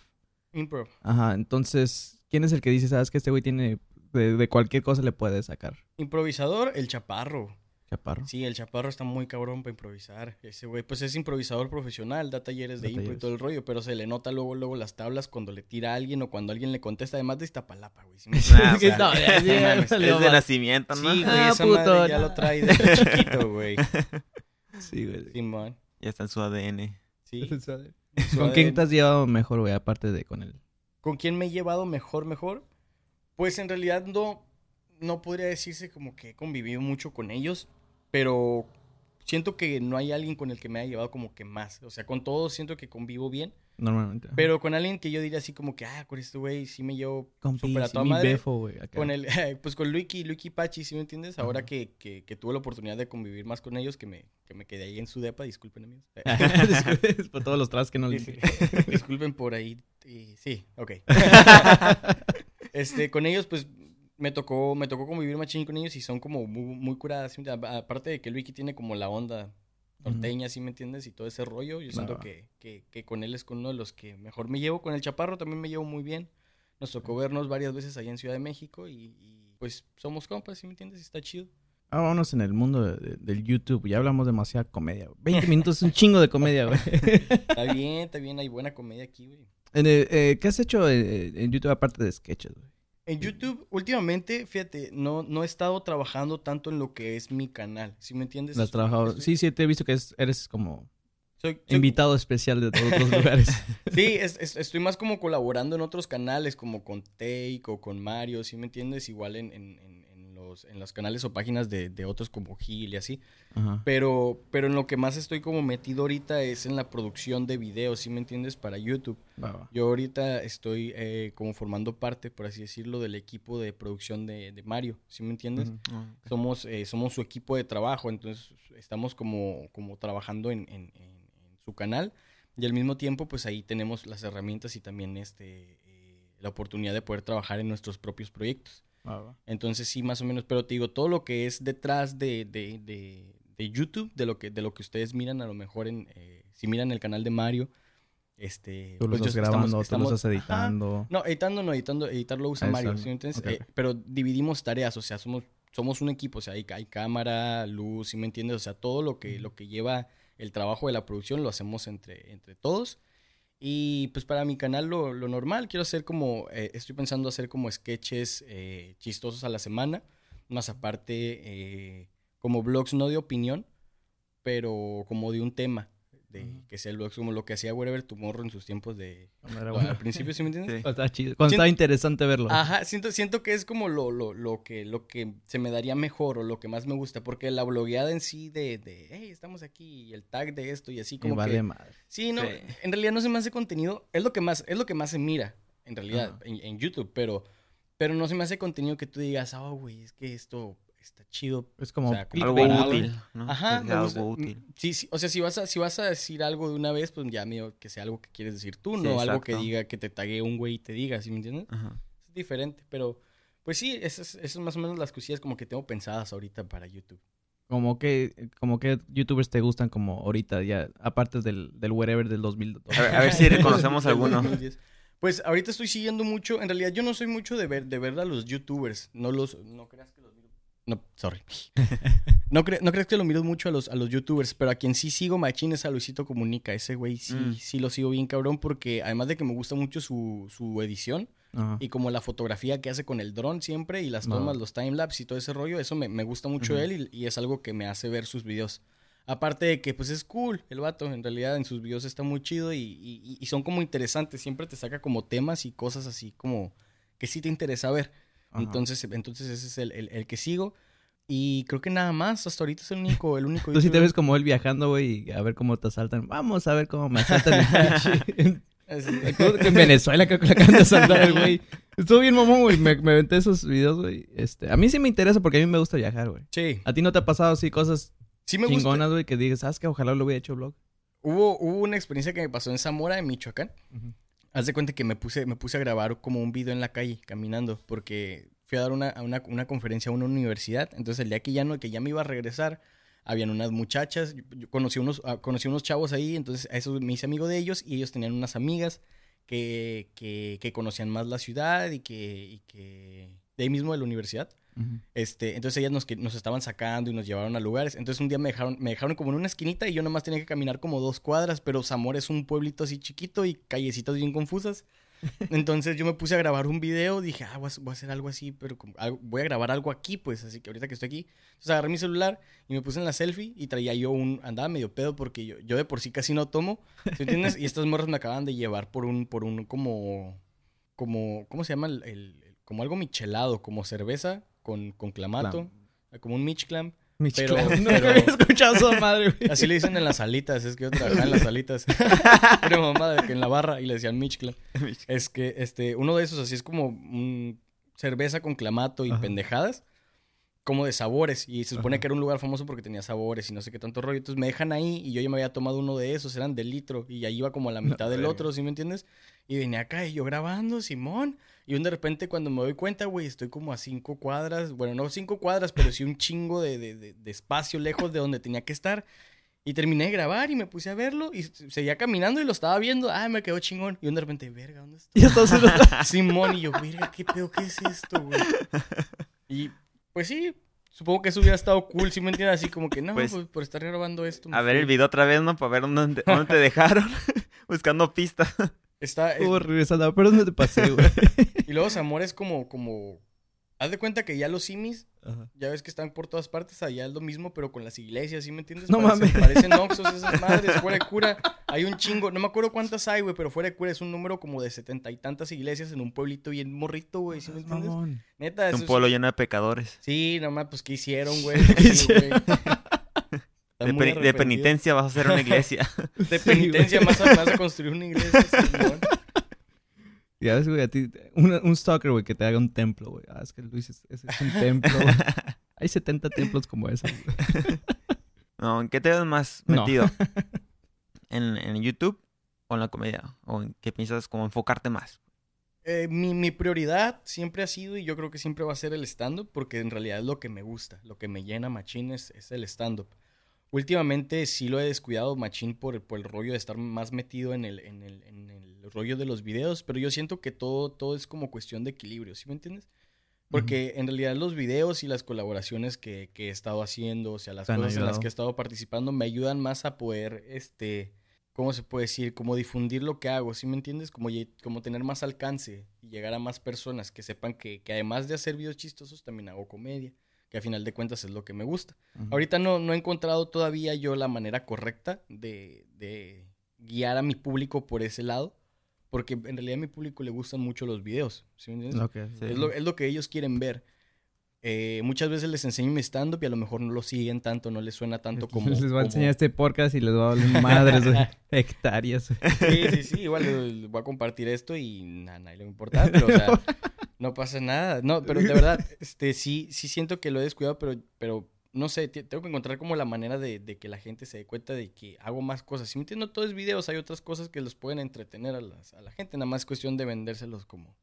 Improv.
Ajá, entonces, ¿quién es el que dice, sabes que este güey tiene, de, de cualquier cosa le puede sacar?
Improvisador, el chaparro.
Chaparro.
Sí, el chaparro está muy cabrón para improvisar. Ese güey, pues es improvisador profesional, da talleres de
Da
impro y todo el rollo, pero se le nota luego, luego las tablas cuando le tira a alguien o cuando alguien le contesta, además de Iztapalapa, güey. ¿sí me
Nah, o sea,
no,
mames.
salió
es de nacimiento, ¿no?
Sí, güey,
Ah,
esa
puto,
madre ya
no.
lo trae desde chiquito, güey.
Sí, güey.
Simón.
Ya está en su ADN.
Sí.
¿Con quién te has llevado mejor, güey, aparte de con él?
¿Con quién me he llevado mejor, mejor? Pues en realidad no, no podría decirse como que he convivido mucho con ellos, pero siento que no hay alguien con el que me haya llevado como que más. O sea, con todos siento que convivo bien,
Normalmente.
pero con alguien que yo diría así como que, ah, con este güey sí me llevo súper a toda
mi
madre.
befo, acá.
Con el, pues con Luiki, Luiki Pachi, ¿sí me entiendes? Ahora que, que, que tuve la oportunidad de convivir más con ellos, que me, que me quedé ahí en su depa, disculpen amigos.
Por todos los tras que no le
Sí. Disculpen por ahí. y- sí, ok. este, con ellos, pues, me tocó, me tocó convivir machín con ellos y son como muy, muy curadas. Aparte de que Luiki tiene como la onda norteña, ¿sí me entiendes? Y todo ese rollo. Yo siento que, que, que con él es con uno de los que mejor me llevo. Con el Chaparro también me llevo muy bien. Nos tocó vernos varias veces allá en Ciudad de México y, y, pues somos compas, ¿sí me entiendes? Y está chido.
Ah, vámonos en el mundo de- de- del YouTube. Ya hablamos demasiada comedia. güey. 20 minutos es un chingo de comedia, güey.
Está bien, está bien, hay buena comedia aquí, güey.
En el- eh, ¿Qué has hecho eh, en YouTube aparte de sketches, güey?
En YouTube, últimamente, fíjate, no, no he estado trabajando tanto en lo que es mi canal, ¿sí me entiendes?
¿Lo has trabajado?
Estoy-
Sí, sí, te he visto que es- eres como
soy- soy-
invitado especial de todos los lugares.
Sí, es- es- estoy más como colaborando en otros canales, como con Take o con Mario, ¿sí me entiendes? Igual en- en- en los, en los canales o páginas de, de otros como Gil y así.
Ajá.
Pero, pero en lo que más estoy como metido ahorita es en la producción de videos, ¿sí me entiendes? Para YouTube. Yo ahorita estoy eh, como formando parte, por así decirlo, del equipo de producción de, de Mario, ¿sí me entiendes?
Ujú.
somos, eh, somos su equipo de trabajo, entonces estamos como, como trabajando en, en- en- en su canal y al mismo tiempo pues ahí tenemos las herramientas y también este, eh, la oportunidad de poder trabajar en nuestros propios proyectos.
Va.
Entonces sí, más o menos, pero te digo, todo lo que es detrás de, de, de- de YouTube, de lo, que, de lo que ustedes miran a lo mejor en, eh, si miran el canal de Mario, este...
Tú lo
pues,
estás grabando,
estamos-
tú lo estás
Ajá.
editando.
No, editando no, editando, editar lo usa
Ah,
Mario, Eh, pero dividimos tareas, o sea, somos, somos un equipo, o sea, hay, hay cámara, luz, ¿sí me entiendes? O sea, todo lo que, lo que lleva el trabajo de la producción lo hacemos entre, entre todos. Y pues para mi canal lo, lo normal, quiero hacer como, eh, estoy pensando hacer como sketches eh, chistosos a la semana, más aparte eh, como blogs no de opinión, pero como de un tema, de, que sea el blog como lo que hacía Wherever Tomorrow en sus tiempos de...
No, era
al principio, ¿sí me entiendes?
Sí.
Cuando estaba chido. Cuando
Siento-
estaba interesante verlo.
Ajá, siento, siento que es como lo, lo, lo, que, lo que se me daría mejor o lo que más me gusta, porque la blogueada en sí de, de hey, estamos aquí, y el tag de esto y así como
vale
que...
madre.
Sí, no,
Sí.
en realidad no se me hace contenido, es lo que más, es lo que más se mira, en realidad, en YouTube, pero Pero no se me hace contenido que tú digas, oh, güey, es que esto está chido.
Es como
O sea, como
Algo útil, ¿no?
Ajá,
algo útil.
Sí, sí, o sea, si vas a, si vas a decir algo de una vez, pues ya medio que sea algo que quieres decir tú,
Sí,
no algo que diga, que te tague un güey y te diga, ¿sí me entiendes?
Ajá.
Es diferente, pero pues sí, esas, esas son más o menos las cosillas como que tengo pensadas ahorita para YouTube.
Como que, como que youtubers te gustan como ahorita, ya, aparte del, del wherever del 2002.
A ver, a ver si reconocemos alguno.
2010. Pues ahorita estoy siguiendo mucho, en realidad yo no soy mucho de ver, de ver a los youtubers, no los, no creas que los. No, sorry. No, cre- no creas que lo miro mucho a los, a los youtubers, pero a quien sí sigo machín es a Luisito Comunica. Ese güey sí,
Mm.
sí lo sigo bien cabrón porque además de que me gusta mucho su, su edición
Ajá.
y como la fotografía que hace con el dron siempre y las
No.
tomas, los timelapse y todo ese rollo, eso me, me gusta mucho él y, y es algo que me hace ver sus videos. Aparte de que pues es cool el vato, en realidad en sus videos está muy chido y, y- y son como interesantes, siempre te saca como temas y cosas así como que sí te interesa ver.
Ajá.
Entonces, entonces ese es el, el- el que sigo. Y creo que nada más, hasta ahorita es el único, el único.
Tú sí te ves como él viajando, güey, a ver cómo te asaltan. Vamos a ver cómo me asaltan en, Venezuela, creo que le acaban de asaltar al güey. Estuvo bien mamón, güey. Me, me aventé esos videos, güey. Este, a mí sí me interesa porque a mí me gusta viajar, güey.
Sí,
¿A ti no te ha pasado así cosas
sí me
chingonas, güey, que digas, sabes que ojalá lo hubiera hecho blog?
Hubo, hubo una experiencia que me pasó en Zamora, en Michoacán. Haz de cuenta que me puse, me puse a grabar como un video en la calle, caminando, porque fui a dar una, una, una conferencia a una universidad. Entonces, el día que ya, no, que ya me iba a regresar, habían unas muchachas. Yo, conocí, unos, ah, conocí unos chavos ahí, entonces a esos me hice amigo de ellos y ellos tenían unas amigas que, que, que conocían más la ciudad y que, y que de ahí mismo de la universidad. Este, entonces ellas nos, estaban sacando y nos llevaron a lugares. Entonces un día me dejaron, me dejaron como en una esquinita y yo nomás tenía que caminar como dos cuadras, pero Zamora es un pueblito así chiquito y callecitas bien confusas. Entonces yo me puse a grabar un video, dije, ah, voy a, voy a hacer algo así, pero como algo- voy a grabar algo aquí, pues, así que ahorita que estoy aquí. Entonces agarré mi celular y me puse en la selfie y traía yo un, andaba medio pedo porque yo, yo de por sí casi no tomo, ¿sí entiendes? y estas morras me acaban de llevar por un, por un como, como, ¿cómo se llama? El, el- como algo michelado, como cerveza con, con clamato, como un Michclam.
Mitch
Pero-
Clam.
pero-
Nunca había escuchado esa madre, güey.
Así le dicen en las alitas, es que yo trabajaba en las alitas. Era mamá de que en la barra y le decían Michclam. Es que este, uno de esos así es como un cerveza con clamato y
Ajá.
pendejadas, como de sabores. Y se supone
Ajá.
que era un lugar famoso porque tenía sabores y no sé qué tanto rollo. Entonces me dejan ahí y yo ya me había tomado uno de esos, eran de litro. Y ahí iba como a la mitad del otro, ¿sí me entiendes? Y venía acá y yo grabando, Simón. Y un de repente cuando me doy cuenta, güey, estoy como a cinco cuadras. Bueno, no cinco cuadras, pero sí un chingo de, de- de- de espacio lejos de donde tenía que estar. Y terminé de grabar y me puse a verlo y seguía caminando y lo estaba viendo. Ah, me quedó chingón. Y un de repente, verga, ¿dónde está?
Y entonces
Simón y yo, verga, ¿qué pedo? ¿Qué es esto, güey? Y pues sí, supongo que eso hubiera estado cool, ¿sí me entiendes? Así como que no,
Pues-
pues, por estar grabando esto.
A ver
fui.
el video otra vez, ¿no? Para ver dónde, dónde te dejaron. Buscando pistas.
Está, es-
regresando. ¿Pero dónde te pasé, güey?
y luego Zamora es como, como, haz de cuenta que ya los simis,
Ajá.
ya ves que están por todas partes, allá es lo mismo, pero con las iglesias, ¿sí me entiendes?
No
Parecen-
mames.
Parecen oxos esas madres, fuera de cura. Hay un chingo, no me acuerdo cuántas hay, güey, pero fuera de cura es un número como de setenta y tantas iglesias en un pueblito bien morrito, güey, ¿sí me entiendes?
Mamón.
Neta,
Es
eso
un
es-
pueblo lleno de pecadores.
Sí, nomás, pues, ¿qué hicieron, güey?
¿Qué
Sí, güey.
De, penitencia vas a hacer una iglesia.
De
Sí,
penitencia más a, más a construir una iglesia, Simón.
Ya ves, güey, a ti, un, un stalker, güey, que te haga un templo, güey. Ah, es que Luis es, es- un templo. güey. Hay 70 templos como ese. güey.
no, ¿en qué te ves más
No.
metido? ¿En, ¿En YouTube o en la comedia? ¿O en qué piensas como enfocarte más?
Eh, mi, mi prioridad siempre ha sido, y yo creo que siempre va a ser el stand-up, porque en realidad es lo que me gusta, lo que me llena machín es, es el stand-up. Últimamente sí lo he descuidado machín por, por el rollo de estar más metido en el, en, el, en el rollo de los videos, pero yo siento que todo, todo es como cuestión de equilibrio, ¿sí me entiendes? Porque en realidad los videos y las colaboraciones que, que he estado haciendo, o sea, las cosas en las que he estado participando, me ayudan más a poder, este, ¿cómo se puede decir? Como difundir lo que hago, ¿sí me entiendes? Como tener más alcance y llegar a más personas que sepan que, que además de hacer videos chistosos, también hago comedia, que a final de cuentas es lo que me gusta.
Ujú.
Ahorita no, no he encontrado todavía yo la manera correcta de, de guiar a mi público por ese lado, porque en realidad a mi público le gustan mucho los videos, ¿sí me entiendes?
Lo que-
Sí.
Es lo, es lo que ellos quieren ver. Eh, muchas veces les enseño mi stand-up y a lo mejor no lo siguen tanto, no les suena tanto como...
les voy a
como-
enseñar este podcast y les voy a hablar madres, güey. Hectáreas.
Sí, sí, sí, igual les, les voy a compartir esto y a nadie le va a importar, pero o sea, No pasa nada. No, pero de verdad, este, sí, sí siento que lo he descuidado, pero, pero no sé, te- tengo que encontrar como la manera de, de que la gente se dé cuenta de que hago más cosas. Si me entiendo, todo es videos, hay otras cosas que los pueden entretener a, las- a la gente. Nada más es cuestión de vendérselos como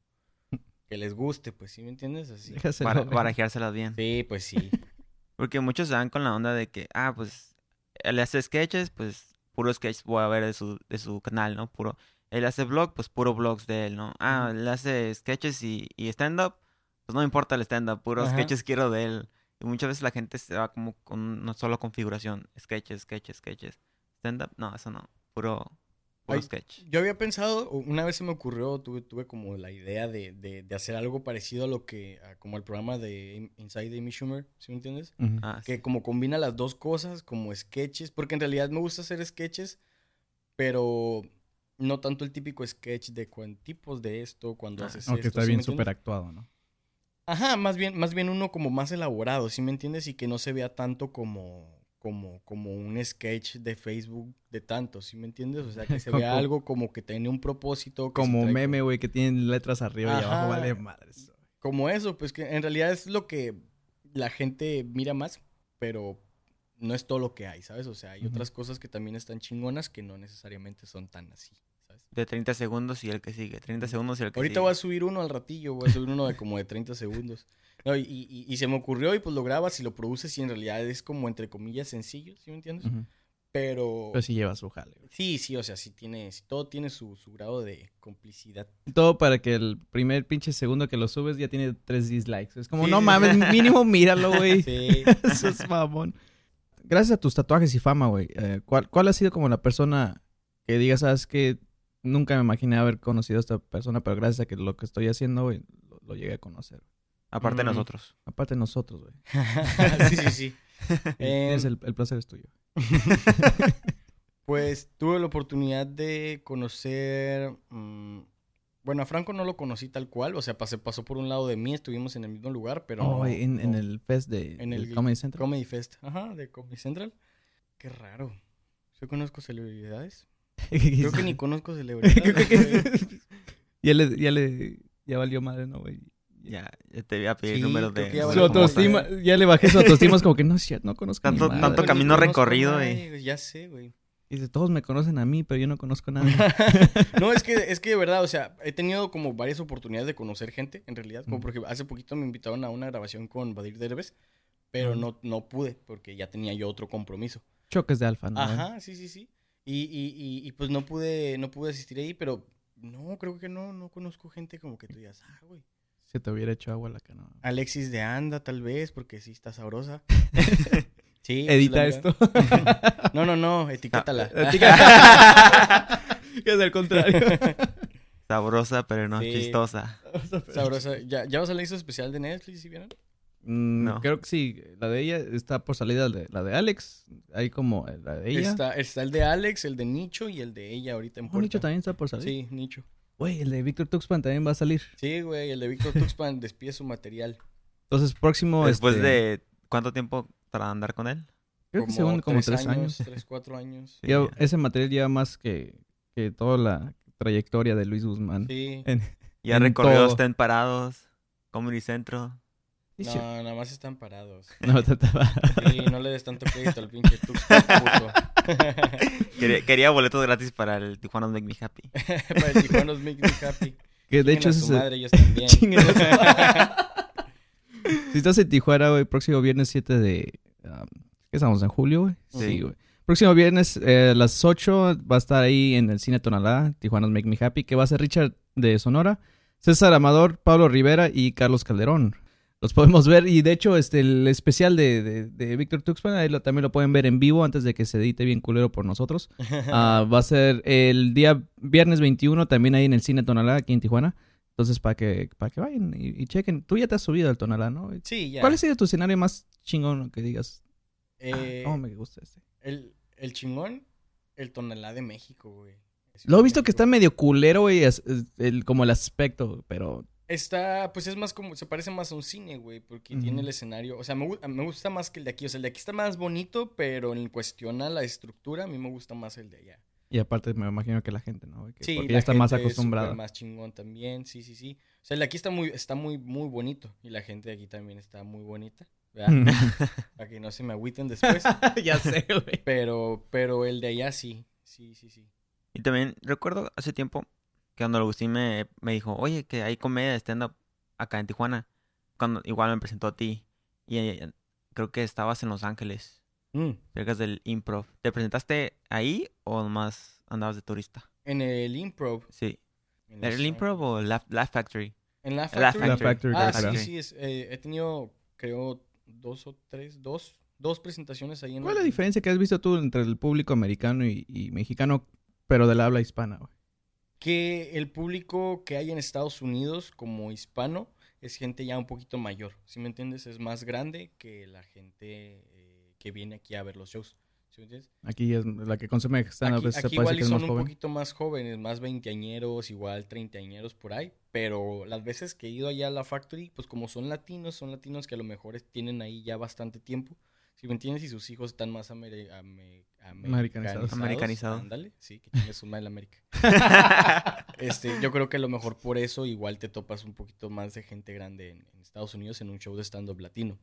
que les guste, pues, ¿sí me entiendes? Así.
Para, barajeárselas bien.
Sí, pues sí.
Porque muchos se dan con la onda de que, ah, pues, él hace sketches, pues, puro sketch voy a ver de su, de su canal, ¿no? Puro. Él hace vlog, pues, puro vlogs de él, ¿no? Ah, él hace sketches y, y stand-up, pues no me importa el stand-up, puros
Ajá.
sketches quiero de él. Y muchas veces la gente se va como con una sola configuración, sketches, sketches, sketches. Stand-up, no, eso no, puro, puro
Ay,
sketch.
Yo había pensado, una vez se me ocurrió, tuve, tuve como la idea de, de, de hacer algo parecido a lo que, a como el programa de Inside Amy Schumer, ¿sí me entiendes?
Ah, sí.
que como combina las dos cosas, como sketches, porque en realidad me gusta hacer sketches, pero no tanto el típico sketch de cuan tipos de esto, cuando
Ah,
haces
Aunque
esto,
está
¿sí
bien súper actuado, ¿no?
Ajá, más bien, más bien uno como más elaborado, ¿sí me entiendes? Y que no se vea tanto como, como, como un sketch de Facebook de tanto, ¿sí me entiendes? O sea, que se
Como-
vea algo como que tiene un propósito. que
Como meme, güey, que tienen letras arriba y abajo, vale madres.
Como eso, pues que en realidad es lo que la gente mira más, pero no es todo lo que hay, ¿sabes? O sea, hay otras cosas que también están chingonas que no necesariamente son tan así.
De 30 segundos y el que sigue, 30 segundos y el que
Ahorita
sigue.
voy a subir uno al ratillo, voy a subir uno de como de 30 segundos. No, y, y- y se me ocurrió y pues lo grabas y lo produces y en realidad es como entre comillas sencillo, ¿sí me entiendes? Pero
Pero sí lleva su jale, güey.
sí, sí, o sea, sí tiene, sí, todo tiene su, su grado de complicidad.
Todo para que el primer pinche segundo que lo subes ya tiene tres dislikes. Es como,
Sí,
no
sí,
mames, mínimo míralo, güey.
Sí.
Eso es mamón. Gracias a tus tatuajes y fama, güey. eh, ¿cuál, ¿Cuál ha sido como la persona que digas, sabes que nunca me imaginé haber conocido a esta persona, pero gracias a que lo que estoy haciendo, güey, lo, lo llegué a conocer?
Aparte de
Mm.
nosotros.
Aparte de nosotros, güey.
sí, sí, sí.
Tienes el, el placer es tuyo.
Pues tuve la oportunidad de conocer. mm, bueno, a Franco no lo conocí tal cual. O sea, pasé, pasó por un lado de mí, estuvimos en el mismo lugar, pero.
Oh,
no-
en, el fest de
En el
Comedy Central.
Comedy Fest. Ajá, de Comedy Central. Qué raro. Yo conozco celebridades. Creo que ni conozco celebridades. güey.
ya le, ya le, ya valió madre, ¿no, güey?
Ya, ya te voy a pedir
Sí,
números de...
que ya
Su autoestima, ya le bajé su autoestima, es como que no, cierto, no conozco
Tanto-
madre.
tanto camino
conozco
recorrido
güey, Ya sé, güey.
Y dice, todos me conocen a mí, pero yo no conozco a nadie.
No, es que, es que de verdad, o sea, he tenido como varias oportunidades de conocer gente, en realidad. Como
Mm.
porque hace poquito me invitaron a una grabación con Badir Derbez, pero
Mm.
no, no pude porque ya tenía yo otro compromiso.
Choques de alfa, ¿no?
Ajá, sí, sí, sí. Y, y, y, y, pues no pude, no pude asistir ahí, pero no, creo que no, no conozco gente como que tú digas, ah, güey.
Se te hubiera hecho agua la canoa.
Alexis de Anda, tal vez, porque sí está sabrosa. Sí. pues,
Edita esto.
No, no, no, etiquétala.
que es al contrario.
Sabrosa, pero no
Sí.
chistosa.
Sabrosa. ¿Ya, ¿Ya va a salir su especial de Netflix, si vieron?
Mm,
No.
Creo que sí. La de ella está por salida de, la de Alex. Hay como la de ella.
Está, está el de Alex, el de Nicho y el de ella ahorita en
Oh. Nicho también está por salir.
Sí, Nicho.
Güey, el de Víctor Tuxpan también va a salir.
Sí, güey, el de Víctor Tuxpan despide su material.
Entonces, próximo.
Después
este,
de... ¿Cuánto tiempo para andar con él?
Creo que según como tres años.
Tres, cuatro años.
Sí,
Ya-
ya.
ese material lleva más que, que toda la trayectoria de Luis Guzmán.
Sí.
En-
Ya
En
recorrió
todo.
Estén Parados, Comedy Centro.
No, nada más están parados.
No, te- te-
Sí, no le des tanto crédito al pinche Tuxpan, puto.
Quería, quería boletos gratis para el Tijuana Make Me Happy.
Para el Tijuanos Make Me Happy.
que de
Chinguen
hecho
a su madre, ellos también.
Si estás en Tijuana, güey, próximo viernes 7 de... um, ¿Qué estamos? ¿En julio, güey?
Sí.
güey. Próximo viernes eh, a las 8 va a estar ahí en el Cine Tonalá, Tijuana's Make Me Happy, que va a ser Richard de Sonora, César Amador, Pablo Rivera y Carlos Calderón. Los podemos ver y de hecho este el especial de, de, de Víctor Tuxpan ahí lo, también lo pueden ver en vivo antes de que se edite bien culero por nosotros. Ah, va a ser el día viernes 21 también ahí en el Cine Tonalá aquí en Tijuana. Entonces para que para que vayan y, y chequen. Tú ya te has subido al Tonalá, ¿no?
Sí, ya.
¿Cuál ha sido tu escenario más chingón que digas? ah,
Eh,
¿Cómo me gusta este?
el, el chingón, el tonelá de México, güey.
Lo he visto que está medio culero, güey, el, como el aspecto, pero
Está, pues es más como, se parece más a un cine, güey, porque tiene el escenario, o sea, me, me gusta más que el de aquí, o sea, el de aquí está más bonito, pero en cuestión a la estructura, a mí me gusta más el de allá.
Y aparte me imagino que la gente, ¿no? Que-
Sí,
porque
la
ya está más
gente
acostumbrada.
más chingón también, sí, sí, sí. O sea, el de aquí está muy, está muy, muy bonito. Y la gente de aquí también está muy bonita. Para que no se me agüiten después.
ya sé, güey.
pero, pero el de allá sí. Sí, sí, sí.
Y también recuerdo hace tiempo que cuando Agustín me, me dijo, oye, que hay comedia de stand-up acá en Tijuana. Cuando igual me presentó a ti. Y eh, creo que estabas en Los Ángeles,
Mm.
cerca del improv. ¿Te presentaste ahí o nomás andabas de turista?
En el improv.
Sí.
en
¿Era
Los
el improv o Laugh, Laugh Factory?
En la
La
Factory.
La Factory,
Ah, sí, sí. es, eh, he tenido, creo, dos o tres, dos, dos presentaciones ahí en
¿Cuál es la diferencia que has visto tú entre el público americano y, y mexicano, pero del habla hispana, güey?
Que el público que hay en Estados Unidos como hispano es gente ya un poquito mayor. ¿Sí me entiendes? Es más grande que la gente eh, que viene aquí a ver los shows. ¿Sí me entiendes?
Aquí es la que consume stand-up,
Aquí, aquí igual
que
son
más
un
joven.
poquito más jóvenes, más veinteañeros, igual treintañeros por ahí. Pero las veces que he ido allá a la Factory, pues como son latinos, son latinos que a lo mejor tienen ahí ya bastante tiempo. Si me entiendes, y sus hijos están más ameri- ame-
Americanizados.
Americanizados.
Ándale, sí, que tienes una en América. Este, yo creo que a lo mejor por eso igual te topas un poquito más de gente grande en, en Estados Unidos en un show de stand-up latino.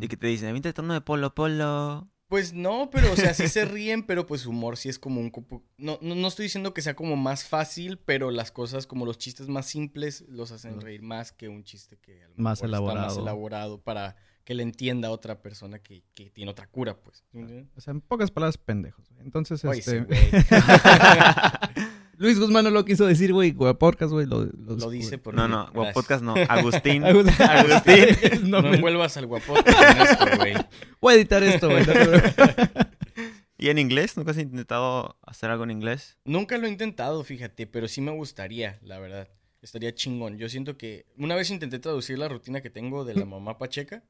Y que te dicen, vente tono de polo polo.
Pues no, pero o sea, sí se ríen, pero pues su humor sí es como un. No, no, no estoy diciendo que sea como más fácil, pero las cosas como los chistes más simples los hacen reír más que un chiste que a lo
Más
mejor está más
elaborado.
elaborado para que le entienda a otra persona que, que tiene otra cura, pues.
O sea, en pocas palabras, pendejos. Entonces,
Oye,
este... Luis Guzmán no lo quiso decir, güey. Podcast, güey. Lo,
Lo dice por
No, no,
Gracias.
podcast no. Agustín.
Agustín.
Agustín.
no,
No
me-
envuelvas al esto, güey.
Voy a editar esto, güey.
¿Y en inglés? ¿Nunca has intentado hacer algo en inglés?
Nunca lo he intentado, fíjate, pero sí me gustaría, la verdad. Estaría chingón. Yo siento que una vez intenté traducir la rutina que tengo de la mamá pacheca,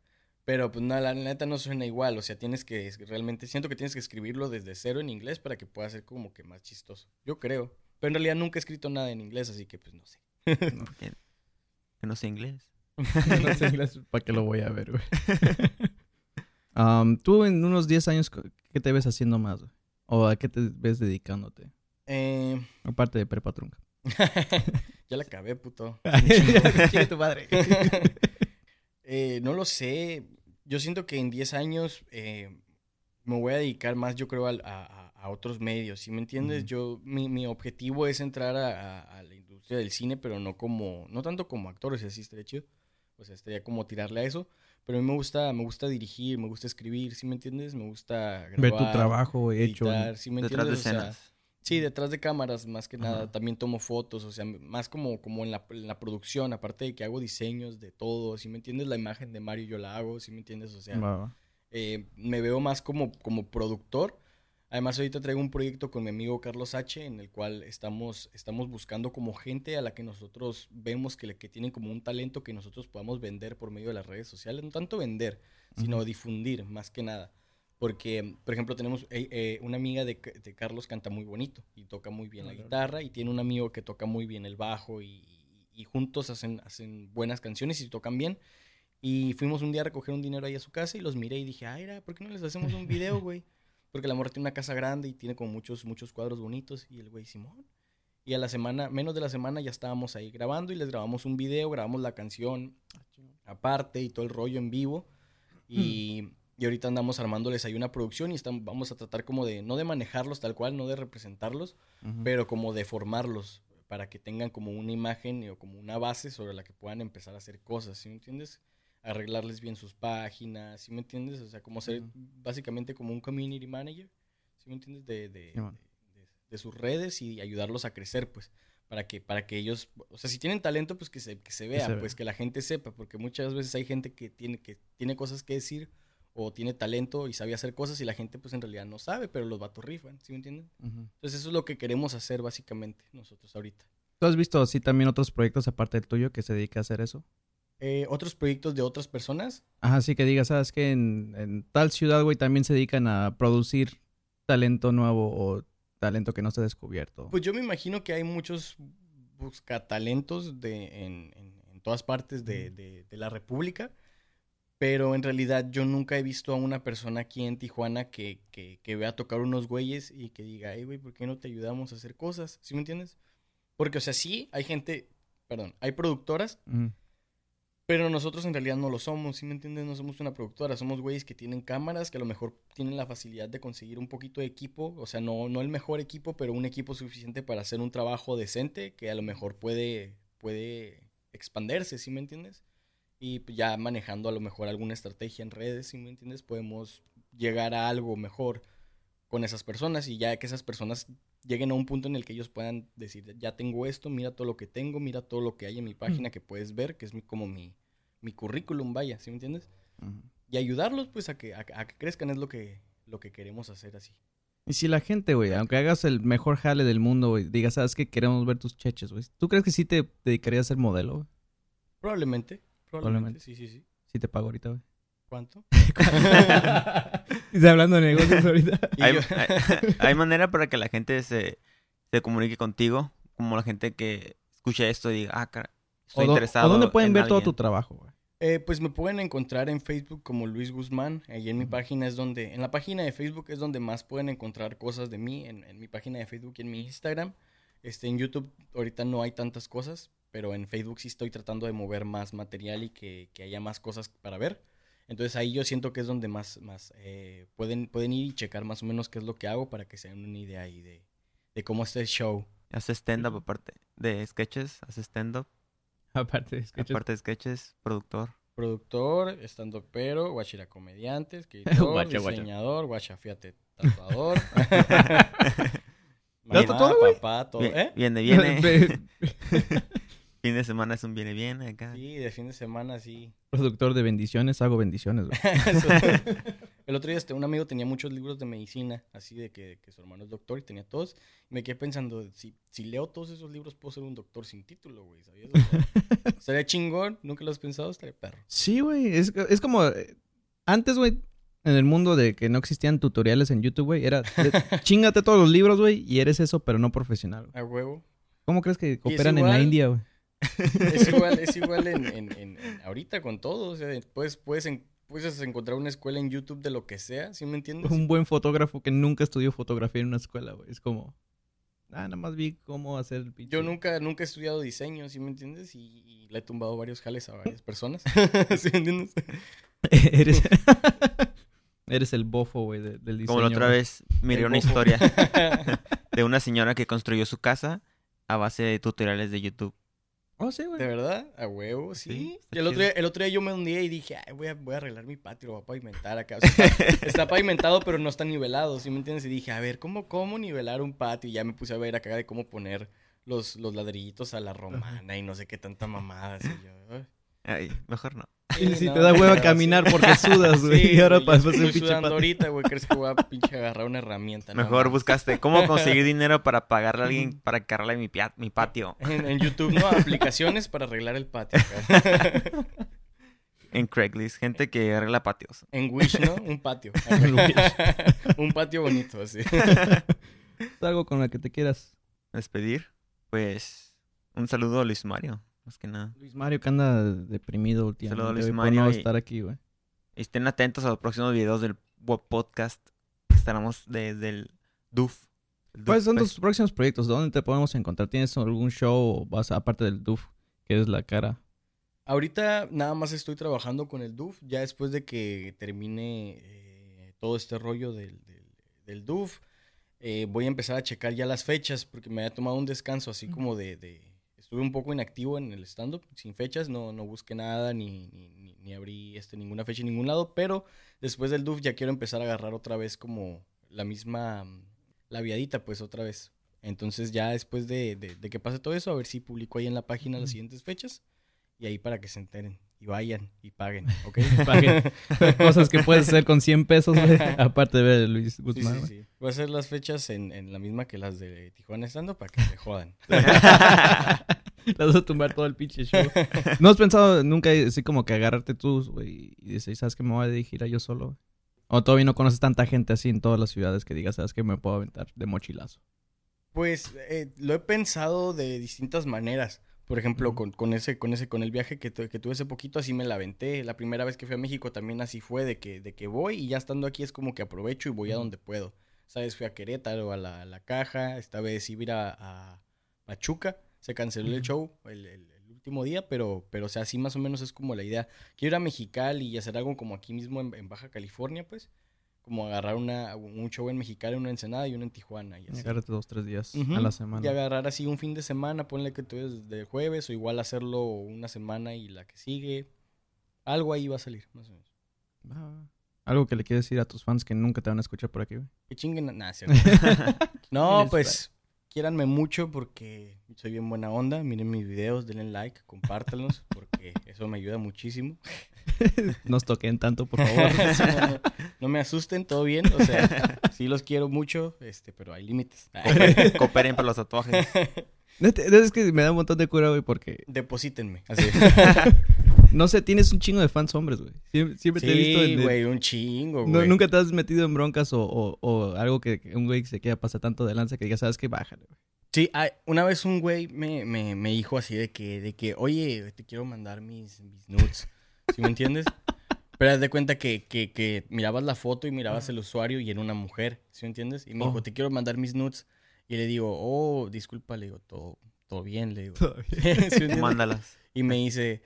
pero pues no, la neta no suena igual. O sea, tienes que realmente siento que tienes que escribirlo desde cero en inglés para que pueda ser como que más chistoso. Yo creo. Pero en realidad nunca he escrito nada en inglés, así que pues no sé.
Que, que no sé inglés.
no sé inglés, ¿para qué lo voy a ver, güey? Um, Tú en unos 10 años, ¿qué te ves haciendo más, güey? ¿O a qué te ves dedicándote?
Eh,
Aparte de prepa trunca.
ya la acabé, puto.
Quiere tu padre.
Eh, no lo sé. Yo siento que en 10 años eh, me voy a dedicar más, yo creo, a, a- a otros medios. ¿Sí me entiendes? Yo, mi, mi objetivo es entrar a, la industria del cine, pero no como, no tanto como actor, o sea, sí estaría chido. O sea, estaría como tirarle a eso. Pero a mí me gusta, me gusta dirigir, me gusta escribir, ¿sí me entiendes? Me gusta grabar,
Ver tu trabajo, güey, hecho.
editar, ¿sí me
Detrás de
entiendes? O sea,
escenas.
Sí, detrás de cámaras, más que nada. También tomo fotos, o sea, más como, como en, la, en la producción, aparte de que hago diseños de todo, si me entiendes, la imagen de Mario yo la hago, si me entiendes, o sea, eh, me veo más como, como productor. Además, ahorita traigo un proyecto con mi amigo Carlos H, en el cual estamos, estamos buscando como gente a la que nosotros vemos que, que tienen como un talento que nosotros podamos vender por medio de las redes sociales. No tanto vender, sino difundir, más que nada. Porque, por ejemplo, tenemos eh, eh, una amiga de, de Carlos canta muy bonito y toca muy bien la
Ah,
guitarra y tiene un amigo que toca muy bien el bajo y, y juntos hacen, hacen buenas canciones y tocan bien. Y fuimos un día a recoger un dinero ahí a su casa y los miré y dije, ay, era, ¿por qué no les hacemos un video, güey? Porque la morra tiene una casa grande y tiene como muchos, muchos cuadros bonitos. Y el güey, Simón. Y a la semana, menos de la semana, ya estábamos ahí grabando y les grabamos un video, grabamos la canción aparte y todo el rollo en vivo. Y, y ahorita andamos armándoles ahí una producción y están, vamos a tratar como de, no de manejarlos tal cual, no de representarlos, pero como de formarlos para que tengan como una imagen o como una base sobre la que puedan empezar a hacer cosas, ¿sí me entiendes? Arreglarles bien sus páginas, ¿sí me entiendes? O sea, como ser
Ujú.
básicamente como un community manager, ¿sí me entiendes? De, de,
man.
de- de- de sus redes y ayudarlos a crecer, pues, para que, para que ellos, o sea, si tienen talento, pues que se, que se vea,
se
pues
vea.
que la gente sepa, porque muchas veces hay gente que tiene, que tiene cosas que decir o tiene talento y sabe hacer cosas y la gente pues en realidad no sabe, pero los vatos rifan, ¿sí me entienden? Entonces eso es lo que queremos hacer básicamente nosotros ahorita.
¿Tú has visto así también otros proyectos aparte del tuyo que se dedica a hacer eso?
Eh, otros proyectos de otras personas,
Ajá, sí que digas, ¿sabes que en, en tal ciudad, güey, también se dedican a producir talento nuevo o talento que no se ha descubierto?
pues yo me imagino que hay muchos buscatalentos de, en, en, en todas partes de, de, de la República, Pero en realidad yo nunca he visto a una persona aquí en Tijuana que, que, que vea tocar unos güeyes y que diga, ay, güey, ¿por qué no te ayudamos a hacer cosas? ¿Sí me entiendes? Porque, o sea, sí, hay gente, perdón, hay productoras, pero nosotros en realidad no lo somos, ¿sí me entiendes? No somos una productora, somos güeyes que tienen cámaras, que a lo mejor tienen la facilidad de conseguir un poquito de equipo, o sea, no, no el mejor equipo, pero un equipo suficiente para hacer un trabajo decente que a lo mejor puede, puede expandirse, ¿sí me entiendes? Y pues, ya manejando a lo mejor alguna estrategia en redes, ¿sí me entiendes? Podemos llegar a algo mejor con esas personas y ya que esas personas lleguen a un punto en el que ellos puedan decir, ya tengo esto, mira todo lo que tengo, mira todo lo que hay en mi página que puedes ver, que es mi- como mi, mi currículum, vaya, ¿sí me entiendes? Y ayudarlos pues a que, a, a que crezcan es lo que, lo que queremos hacer así.
Y si la gente, güey, aunque hagas el mejor jale del mundo, güey, diga, ¿sabes qué? Queremos ver tus cheches, güey. ¿Tú crees que sí te dedicarías a ser modelo?
Probablemente, probablemente, sí, sí, sí.
Sí te pago ahorita, güey.
¿Cuánto?
Está hablando de negocios ahorita.
Hay, hay- hay manera para que la gente se, se comunique contigo, como la gente que escuche esto y diga, ah, cara, estoy
¿O, do-
interesado.
o dónde pueden
en
ver todo
alguien".
tu trabajo, güey?
Eh, pues me pueden encontrar en Facebook como Luis Guzmán. Ahí en mi página es donde, en la página de Facebook es donde más pueden encontrar cosas de mí, en, en mi página de Facebook y en mi Instagram. Este, en YouTube ahorita no hay tantas cosas, pero en Facebook sí estoy tratando de mover más material y que, que haya más cosas para ver. Entonces ahí yo siento que es donde más, más eh, pueden, pueden ir y checar más o menos qué es lo que hago para que se den una idea ahí de, de cómo está el show.
Hace stand-up aparte de sketches, hace stand-up,
Aparte, es que
aparte de sketches, productor.
Productor, estando pero, guachira comediante, escritor,
Guacha,
diseñador, guacha, fíjate, tatuador.
¿Ya está todo,
papá, todo. ¿Eh?
Viene, viene. fin de semana es un viene, viene acá.
Sí, de fin de semana, sí.
Productor de bendiciones, hago bendiciones.
El otro día este, un amigo tenía muchos libros de medicina, así de que, que su hermano es doctor y tenía todos. Y me quedé pensando, si, si leo todos esos libros puedo ser un doctor sin título, güey, ¿sabías? O sea, Estaría chingón, nunca lo has pensado, estaría perro.
Sí, güey. Es, es como. eh, Antes, güey, en el mundo de que no existían tutoriales en YouTube, güey, era. de- chingate todos los libros, güey, y eres eso, pero no profesional. güey.
A huevo.
¿Cómo crees que cooperan en la. India, güey?
Es igual, es igual en, en- en- en- ahorita con todo. O sea, puedes, puedes, en- puedes encontrar una escuela en YouTube de lo que sea, ¿sí me entiendes?
Un buen fotógrafo que nunca estudió fotografía en una escuela, güey. Es como. Ah, nada más vi cómo hacer el pinche.
Yo nunca, nunca he estudiado diseño, ¿sí me entiendes? Y, y le he tumbado varios jales a varias personas. ¿Sí me entiendes?
eres. eres el bofo, güey, de- del diseño.
Como la otra vez miré
El
una
bofo.
historia de una señora que construyó su casa a base de tutoriales de YouTube.
Oh, sí, güey.
¿De verdad? A huevo, sí.
Sí, está
y el otro, día, el otro día yo me hundí y dije, Ay, voy, a, voy a arreglar mi patio, lo voy a pavimentar acá. O sea, está, está pavimentado, pero no está nivelado, ¿sí me entiendes? Y dije, a ver, ¿cómo, cómo nivelar un patio? Y ya me puse a ver acá de cómo poner los, los ladrillitos a la romana y no sé qué tanta mamada. así yo, ay.
Mejor no.
Y si
no,
te da hueva
sí.
caminar porque sudas, güey.
Sí,
y ahora pasas un pinche
sudando
pato.
ahorita, güey. ¿Crees que voy a pinche agarrar una herramienta? No,
Mejor buscaste cómo conseguir dinero para pagarle a alguien para cargarle mi, pia- mi patio.
En, en YouTube, ¿no? Aplicaciones para arreglar el patio. acá.
En Craigslist, gente que arregla patios.
En Wish, ¿no? Un patio. Un patio bonito, así.
¿Es algo con la que te quieras.
Despedir. Pues un saludo a Luis Mario, más que nada.
Luis Mario que anda deprimido últimamente.
Saludos a Luis Mario
no
y-
estar aquí, güey.
Y estén atentos a los próximos videos del Podcast. que Estaremos desde el DUF. el
¿Cuáles son tus próximos proyectos? ¿Dónde te podemos encontrar? ¿Tienes algún show o vas aparte del DUF, que es la cara?
Ahorita nada más estoy trabajando con el DUF. Ya después de que termine eh, todo este rollo del, del, del DUF, eh, voy a empezar a checar ya las fechas porque me había tomado un descanso así como de... de- estuve un poco inactivo en el stand-up, sin fechas, no, no busqué nada ni, ni, ni- abrí este, ninguna fecha en ningún lado, pero después del DUF ya quiero empezar a agarrar otra vez como la misma, la viadita pues otra vez. Entonces ya después de, de- de que pase todo eso, a ver si publico ahí en la página las siguientes fechas y ahí para que se enteren y vayan y paguen, ¿ok?
Paguen. Cosas que puedes hacer con 100 pesos. Aparte de ver Luis
Sí,
Guzmán,
sí,
güey.
sí. Voy a hacer las fechas en, en la misma que las de Tijuana Estando para que se jodan.
Le vas a tumbar todo el pinche show. ¿No has pensado nunca así como que agarrarte tú, güey, y decir, ¿sabes que me voy a dirigir a yo solo? O todavía no conoces tanta gente así en todas las ciudades que digas, ¿sabes que me puedo aventar de mochilazo?
Pues eh, lo he pensado de distintas maneras. Por ejemplo, con, con ese, con ese, con el viaje que, tu- que tuve hace poquito, así me la aventé. La primera vez que fui a México también así fue, de que, de que voy y ya estando aquí es como que aprovecho y voy a donde puedo. ¿Sabes? Fui a Querétaro, a la, a la caja, esta vez iba a ir a, a Pachuca. Se canceló el show el, el- el último día, pero, pero o sea, así más o menos es como la idea. Quiero ir a Mexicali y hacer algo como aquí mismo en, en Baja California, pues. Como agarrar una, un show en Mexicali, uno en Ensenada y uno en Tijuana. Y así.
Agárrate dos, tres días a la semana.
Y agarrar así un fin de semana, ponle que tú eres de jueves, o igual hacerlo una semana y la que sigue. Algo ahí va a salir, más o menos.
Ah, Algo que le quieres decir a tus fans que nunca te van a escuchar por aquí, güey.
Que chinguen. Nah, cierto. no, pues, quiéranme mucho porque soy bien buena onda. Miren mis videos, denle like, compártanlos, porque eso me ayuda muchísimo.
Nos toquen tanto, por favor.
Sí, no, no, no me asusten, todo bien. O sea, sí los quiero mucho, este, pero hay límites.
Cooperen, para los tatuajes.
Neta, Es que me da un montón de cura, güey, porque...
Deposítenme. Así.
No sé, tienes un chingo de fans hombres, güey. Siempre, siempre te he visto
Sí,
en... de-
güey, un chingo,
No,
güey.
nunca te has metido en broncas o, o- o algo que, un güey se queda pasa tanto de lanza que diga, ¿sabes qué? Bájale, güey.
Sí, hay- una vez un güey me, me, me dijo así de que, de que, oye, te quiero mandar mis, mis nudes. ¿Sí me entiendes? Pero haz de cuenta que, que, que mirabas la foto y mirabas el usuario y era una mujer. ¿Sí me entiendes? Y me
Oh.
dijo, te quiero mandar mis nudes. Y le digo, oh, disculpa, le digo, todo, todo bien, le digo. ¿Sí me entiendes?
Mándalas.
Y me dice,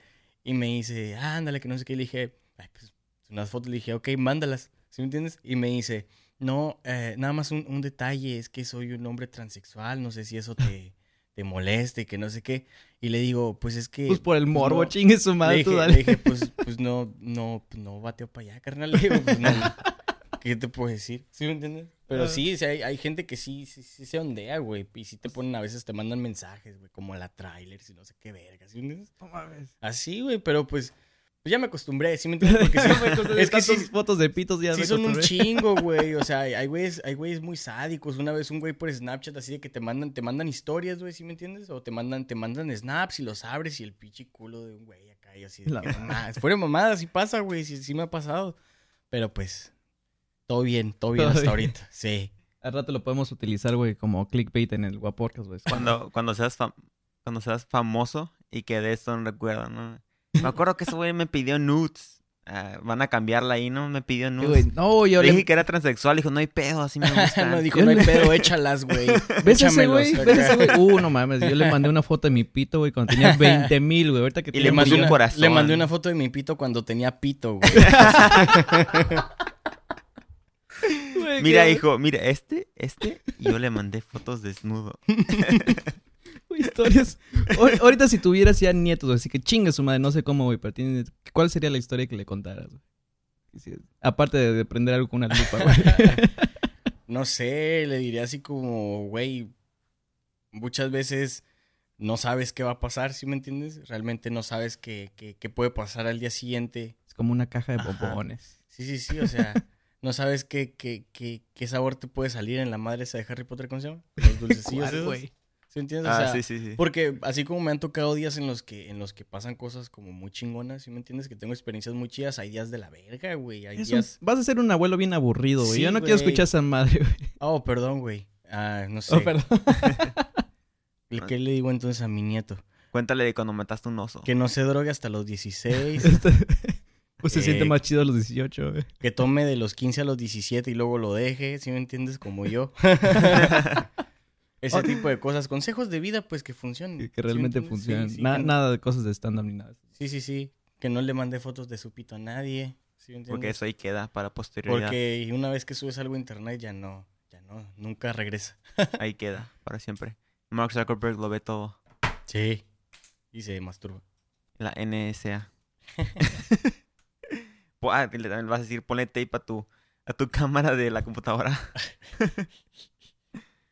y me dice, "Ah, ándale, que no sé qué. Y le dije, ay, pues, unas fotos. Le dije, ok, mándalas. ¿Sí me entiendes? Y me dice, no, eh, nada más un, un detalle, es que soy un hombre transexual, no sé si eso te, te moleste, que no sé qué. Y le digo, pues es que...
Pues por el
pues,
morbo,
no".
chingue su
Le
madre,
dije,
tú
le
dale.
dije, pues, pues no, no, pues no bateo para allá, carnal. Le digo, pues no. ¿Qué te puedo decir? ¿Sí me entiendes? Pero
Ah.
sí, sí, hay, hay gente que sí, sí, sí se ondea, güey. Y sí te ponen, a veces te mandan mensajes, güey, como la trailer, y no sé qué verga, ¿sí?
No mames.
Así, güey, pero pues, pues ya me acostumbré, ¿sí me entiendes? Porque sí,
es que
sí-
fotos de pitos ya
sí
me
son un chingo, güey. O sea, hay güeyes, hay güeyes muy sádicos. Una vez un güey por Snapchat así de que te mandan, te mandan historias, güey, ¿sí me entiendes? O te mandan, te mandan snaps y los abres y el pinche culo de un güey acá y así. de
La
que, "Nah, fuera mamada, sí pasa, güey, sí, sí me ha pasado. Pero pues, todo bien, todo bien
Todo
hasta
bien.
ahorita, sí.
Al rato lo podemos utilizar, güey, como clickbait en el Guaporcas, güey.
Cuando, cuando, seas cuando seas famoso y que de esto no recuerdan, ¿no? Me acuerdo que ese güey me pidió nudes. Ah, van a cambiarla ahí, ¿no? Me pidió nudes.
No, yo
Le
le...
dije que era transexual. Dijo, no hay pedo, así me gusta.
no, dijo,
Yo
no hay pedo, échalas, güey.
¿Ves ese
Échamelos
güey?
acá".
¿Ves ese güey? Uh, no mames. Yo le mandé una foto de mi pito, güey, cuando tenía 20 mil, güey. Ahorita que
Y
tiene
le mandé un corazón.
le mandé una foto de mi pito cuando tenía pito, güey.
Güey,
Mira,
qué-
hijo, mira, este, este. Y yo le mandé fotos desnudo.
güey, historias. Ahor- Ahorita si tuvieras ya nietos, así que chingue su madre, no sé cómo, güey, pero tiene... ¿Cuál sería la historia que le contaras, güey? Aparte de, de prender algo con una lupa, güey.
No sé, le diría así como, güey, muchas veces no sabes qué va a pasar, ¿sí me entiendes? Realmente no sabes qué, qué, qué puede pasar al día siguiente.
Es como una caja de
Ajá.
bombones.
Sí, sí, sí, o sea, no sabes qué, qué, qué, qué sabor te puede salir en la madre esa de Harry Potter, ¿cómo se llama? Los dulcecillos
¿Cuál,
esos. ¿Sí entiendes? O
Ah,
sea,
sí, sí, sí.
Porque así como me han tocado días en los que en los que pasan cosas como muy chingonas, ¿sí me entiendes? Que tengo experiencias muy chidas, hay días de la verga, güey, hay días...
Vas a ser un abuelo bien aburrido, güey.
Sí,
Yo no quiero escuchar esa madre, güey.
Oh, perdón, güey. Ah, no sé.
Oh, perdón.
¿Y ¿Qué le digo entonces a mi nieto?
Cuéntale de cuando mataste un oso.
Que no se drogue hasta los 16,
Este- pues se
Eh,
siente más chido a los 18, güey.
que tome de los 15 a los 17 y luego lo deje, ¿sí me entiendes? Como yo. Ese tipo de cosas, consejos de vida, pues que funcionen.
Que, que
¿sí me
realmente?
Sí,
funcionan.
sí,
Na-
que-
nada de cosas de stand-up ni nada.
Sí, sí, sí. Que no le mande fotos de su pito a nadie. ¿sí me
Porque eso ahí queda para posterioridad.
Porque una vez que subes algo a internet ya no, ya no, nunca regresa.
Ahí queda, para siempre. Mark Zuckerberg lo ve todo.
Sí. Y se masturba.
La NSA. Ah, le también vas a decir, ponle tape a tu, a tu cámara de la computadora.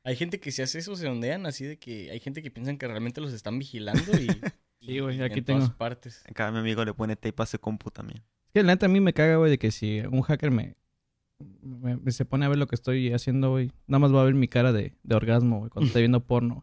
Hay gente que se hace eso, se ondean así de que hay gente que piensan que realmente los están vigilando y...
Sí, güey,
y
aquí
en todas
tengo.
partes.
Acá mi amigo le pone tape a su compu también.
Es que la neta a mí me caga, güey, de que si un hacker me, me- me se pone a ver lo que estoy haciendo, güey, nada más va a ver mi cara de, de orgasmo, güey, cuando estoy viendo porno.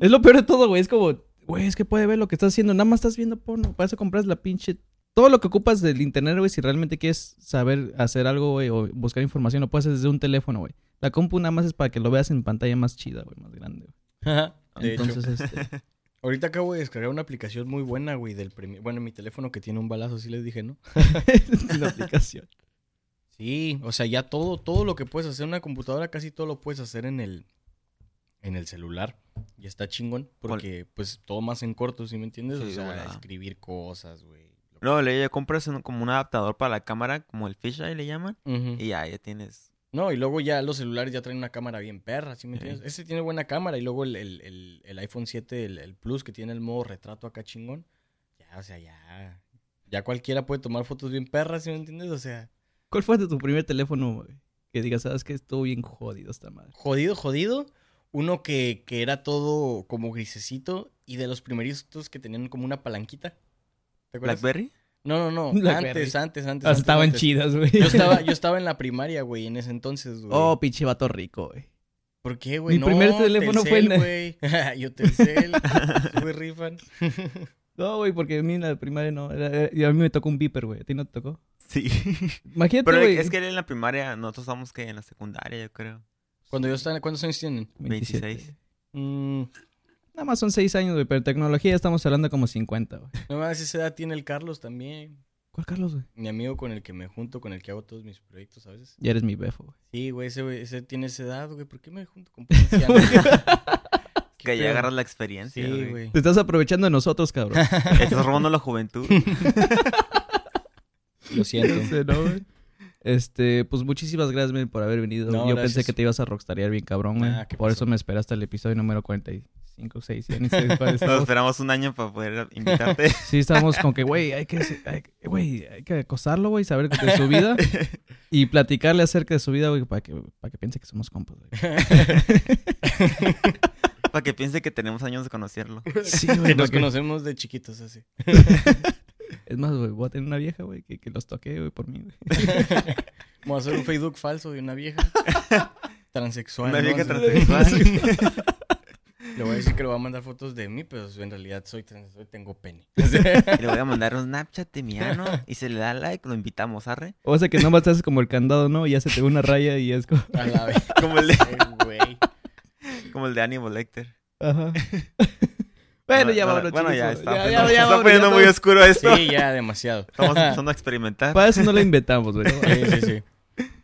Es lo peor de todo, güey. Es como, güey, es que puede ver lo que estás haciendo. Nada más estás viendo porno. Para eso compras la pinche. Todo lo que ocupas del internet, güey, si realmente quieres saber hacer algo, güey, o buscar información, lo puedes hacer desde un teléfono, güey. La compu nada más es para que lo veas en pantalla más chida, güey, más grande, güey.
de hecho.
Entonces, este.
Ahorita acabo de descargar una aplicación muy buena, güey, del Premiere. Bueno, mi teléfono que tiene un balazo, sí les dije, ¿no?
es una aplicación.
Sí, o sea, ya todo, todo lo que puedes hacer en una computadora, casi todo lo puedes hacer en el, en el celular. Y está chingón, porque pues todo más en corto, ¿sí me entiendes?
Sí,
o sea, escribir cosas, güey.
No, le ya compras un- como un adaptador para la cámara, como el fisheye le llaman. Y ya, ya tienes.
No, y luego ya los celulares ya traen una cámara bien perra, ¿sí me
Sí.
entiendes? Ese tiene buena cámara y luego el, el- el- el iPhone 7, el, el Plus, que tiene el modo retrato acá chingón. Ya, o sea, ya. Ya cualquiera puede tomar fotos bien perras, ¿sí me entiendes? O sea,
¿Cuál fue tu primer teléfono, güey? Que digas, ¿sabes qué? Estuvo bien jodido esta madre.
jodido, jodido. Uno que, que era todo como grisecito y de los primeritos que tenían como una palanquita. ¿Te acuerdas?
¿Blackberry?
No, no, no. Antes, antes, antes.
Ah,
antes,
estaban
antes.
chidas, güey.
Yo estaba, yo estaba en la primaria, güey, en ese entonces, güey.
Oh, pinche vato rico, güey.
¿Por qué, güey?
Mi
No,
primer teléfono fue
Telcel,
en-
güey. Yo Telcel. Güey, rifan.
No, güey, porque a mí en la primaria no. era- era- y a mí me tocó un beeper, güey. ¿A ti no te tocó?
Sí.
Imagínate,
Pero
güey.
es que él en la primaria, nosotros estábamos que en la secundaria, yo creo.
Cuando yo estaba, ¿cuántos años tienen?
27.
26.
Mm,
Nada más son 6 años, güey. Pero en tecnología ya estamos hablando como 50, güey.
no más esa edad tiene el Carlos también.
¿Cuál Carlos, güey?
Mi amigo con el que me junto, con el que hago todos mis proyectos a veces.
Ya eres mi befo, güey.
Sí, güey, ese, güey, ese tiene esa edad, güey. ¿Por qué me junto con
Que ya agarras la experiencia.
Sí,
güey.
güey.
Te estás aprovechando de nosotros, cabrón.
Estás robando la juventud.
Lo siento.
Sé, ¿no, güey? Este, pues muchísimas gracias, men, por haber venido.
No,
Yo
gracias.
pensé que te ibas a rockstarear bien cabrón, güey.
Ah, ¿qué
por
pasó?
eso me esperaste el episodio número 45, 6. Ya ni sé cuál
Nos
estamos.
esperamos un año para poder invitarte.
Sí, estábamos con que, güey, hay que, güey, hay que acosarlo, güey, saber de su vida y platicarle acerca de su vida, güey, para que, para que piense que somos compas, güey.
para que piense que tenemos años de conocerlo.
Sí, güey,
nos conocemos de chiquitos así.
Es más, güey, voy a tener una vieja, güey, que, que los toque, güey, por mí, güey.
Vamos a hacer un Facebook falso de una vieja. Transexual.
Una
¿no?
vieja
Así.
transexual.
Le voy a decir que le voy a mandar fotos de mí, pero en realidad soy transexual, tengo pene.
Y le voy a mandar un Snapchat de mi ano y se le da like, lo invitamos, arre.
O sea que nomás te haces como el candado, ¿no? Y ya se te ve una raya y es como...
A la vez.
Como el de,
güey.
como el de Hannibal Lecter.
Ajá. bueno, ya
bueno,
vámonos,
bueno,
chicos.
ya está.
Ya,
poniendo-
ya, ya,
se está
vámonos,
poniendo
ya
muy oscuro esto.
Sí, ya demasiado.
Estamos empezando a experimentar.
Para eso no la inventamos, güey.
Sí, sí, sí.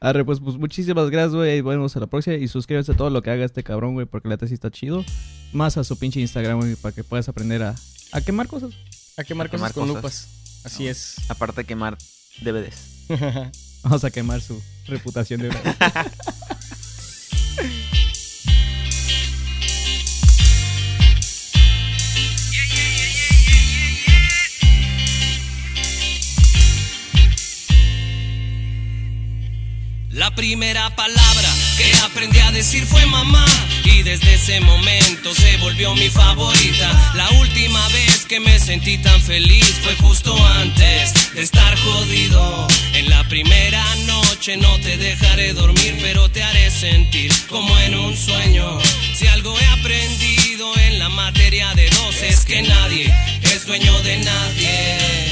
Arre, pues, pues muchísimas gracias, güey. Ahí vemos a la próxima. Y suscríbanse a todo lo que haga este cabrón, güey, porque la tesis está chido. Más a su pinche Instagram, güey, para que puedas aprender a, a quemar cosas.
A quemar
A
cosas
quemar
con
cosas.
lupas. Así es.
Aparte de quemar DVDs.
Vamos a quemar su reputación de
La primera palabra que aprendí a decir fue mamá y desde ese momento se volvió mi favorita. La última vez que me sentí tan feliz fue justo antes de estar jodido. En la primera noche no te dejaré dormir, pero te haré sentir como en un sueño. Si algo he aprendido en la materia de dos es que nadie es dueño de nadie.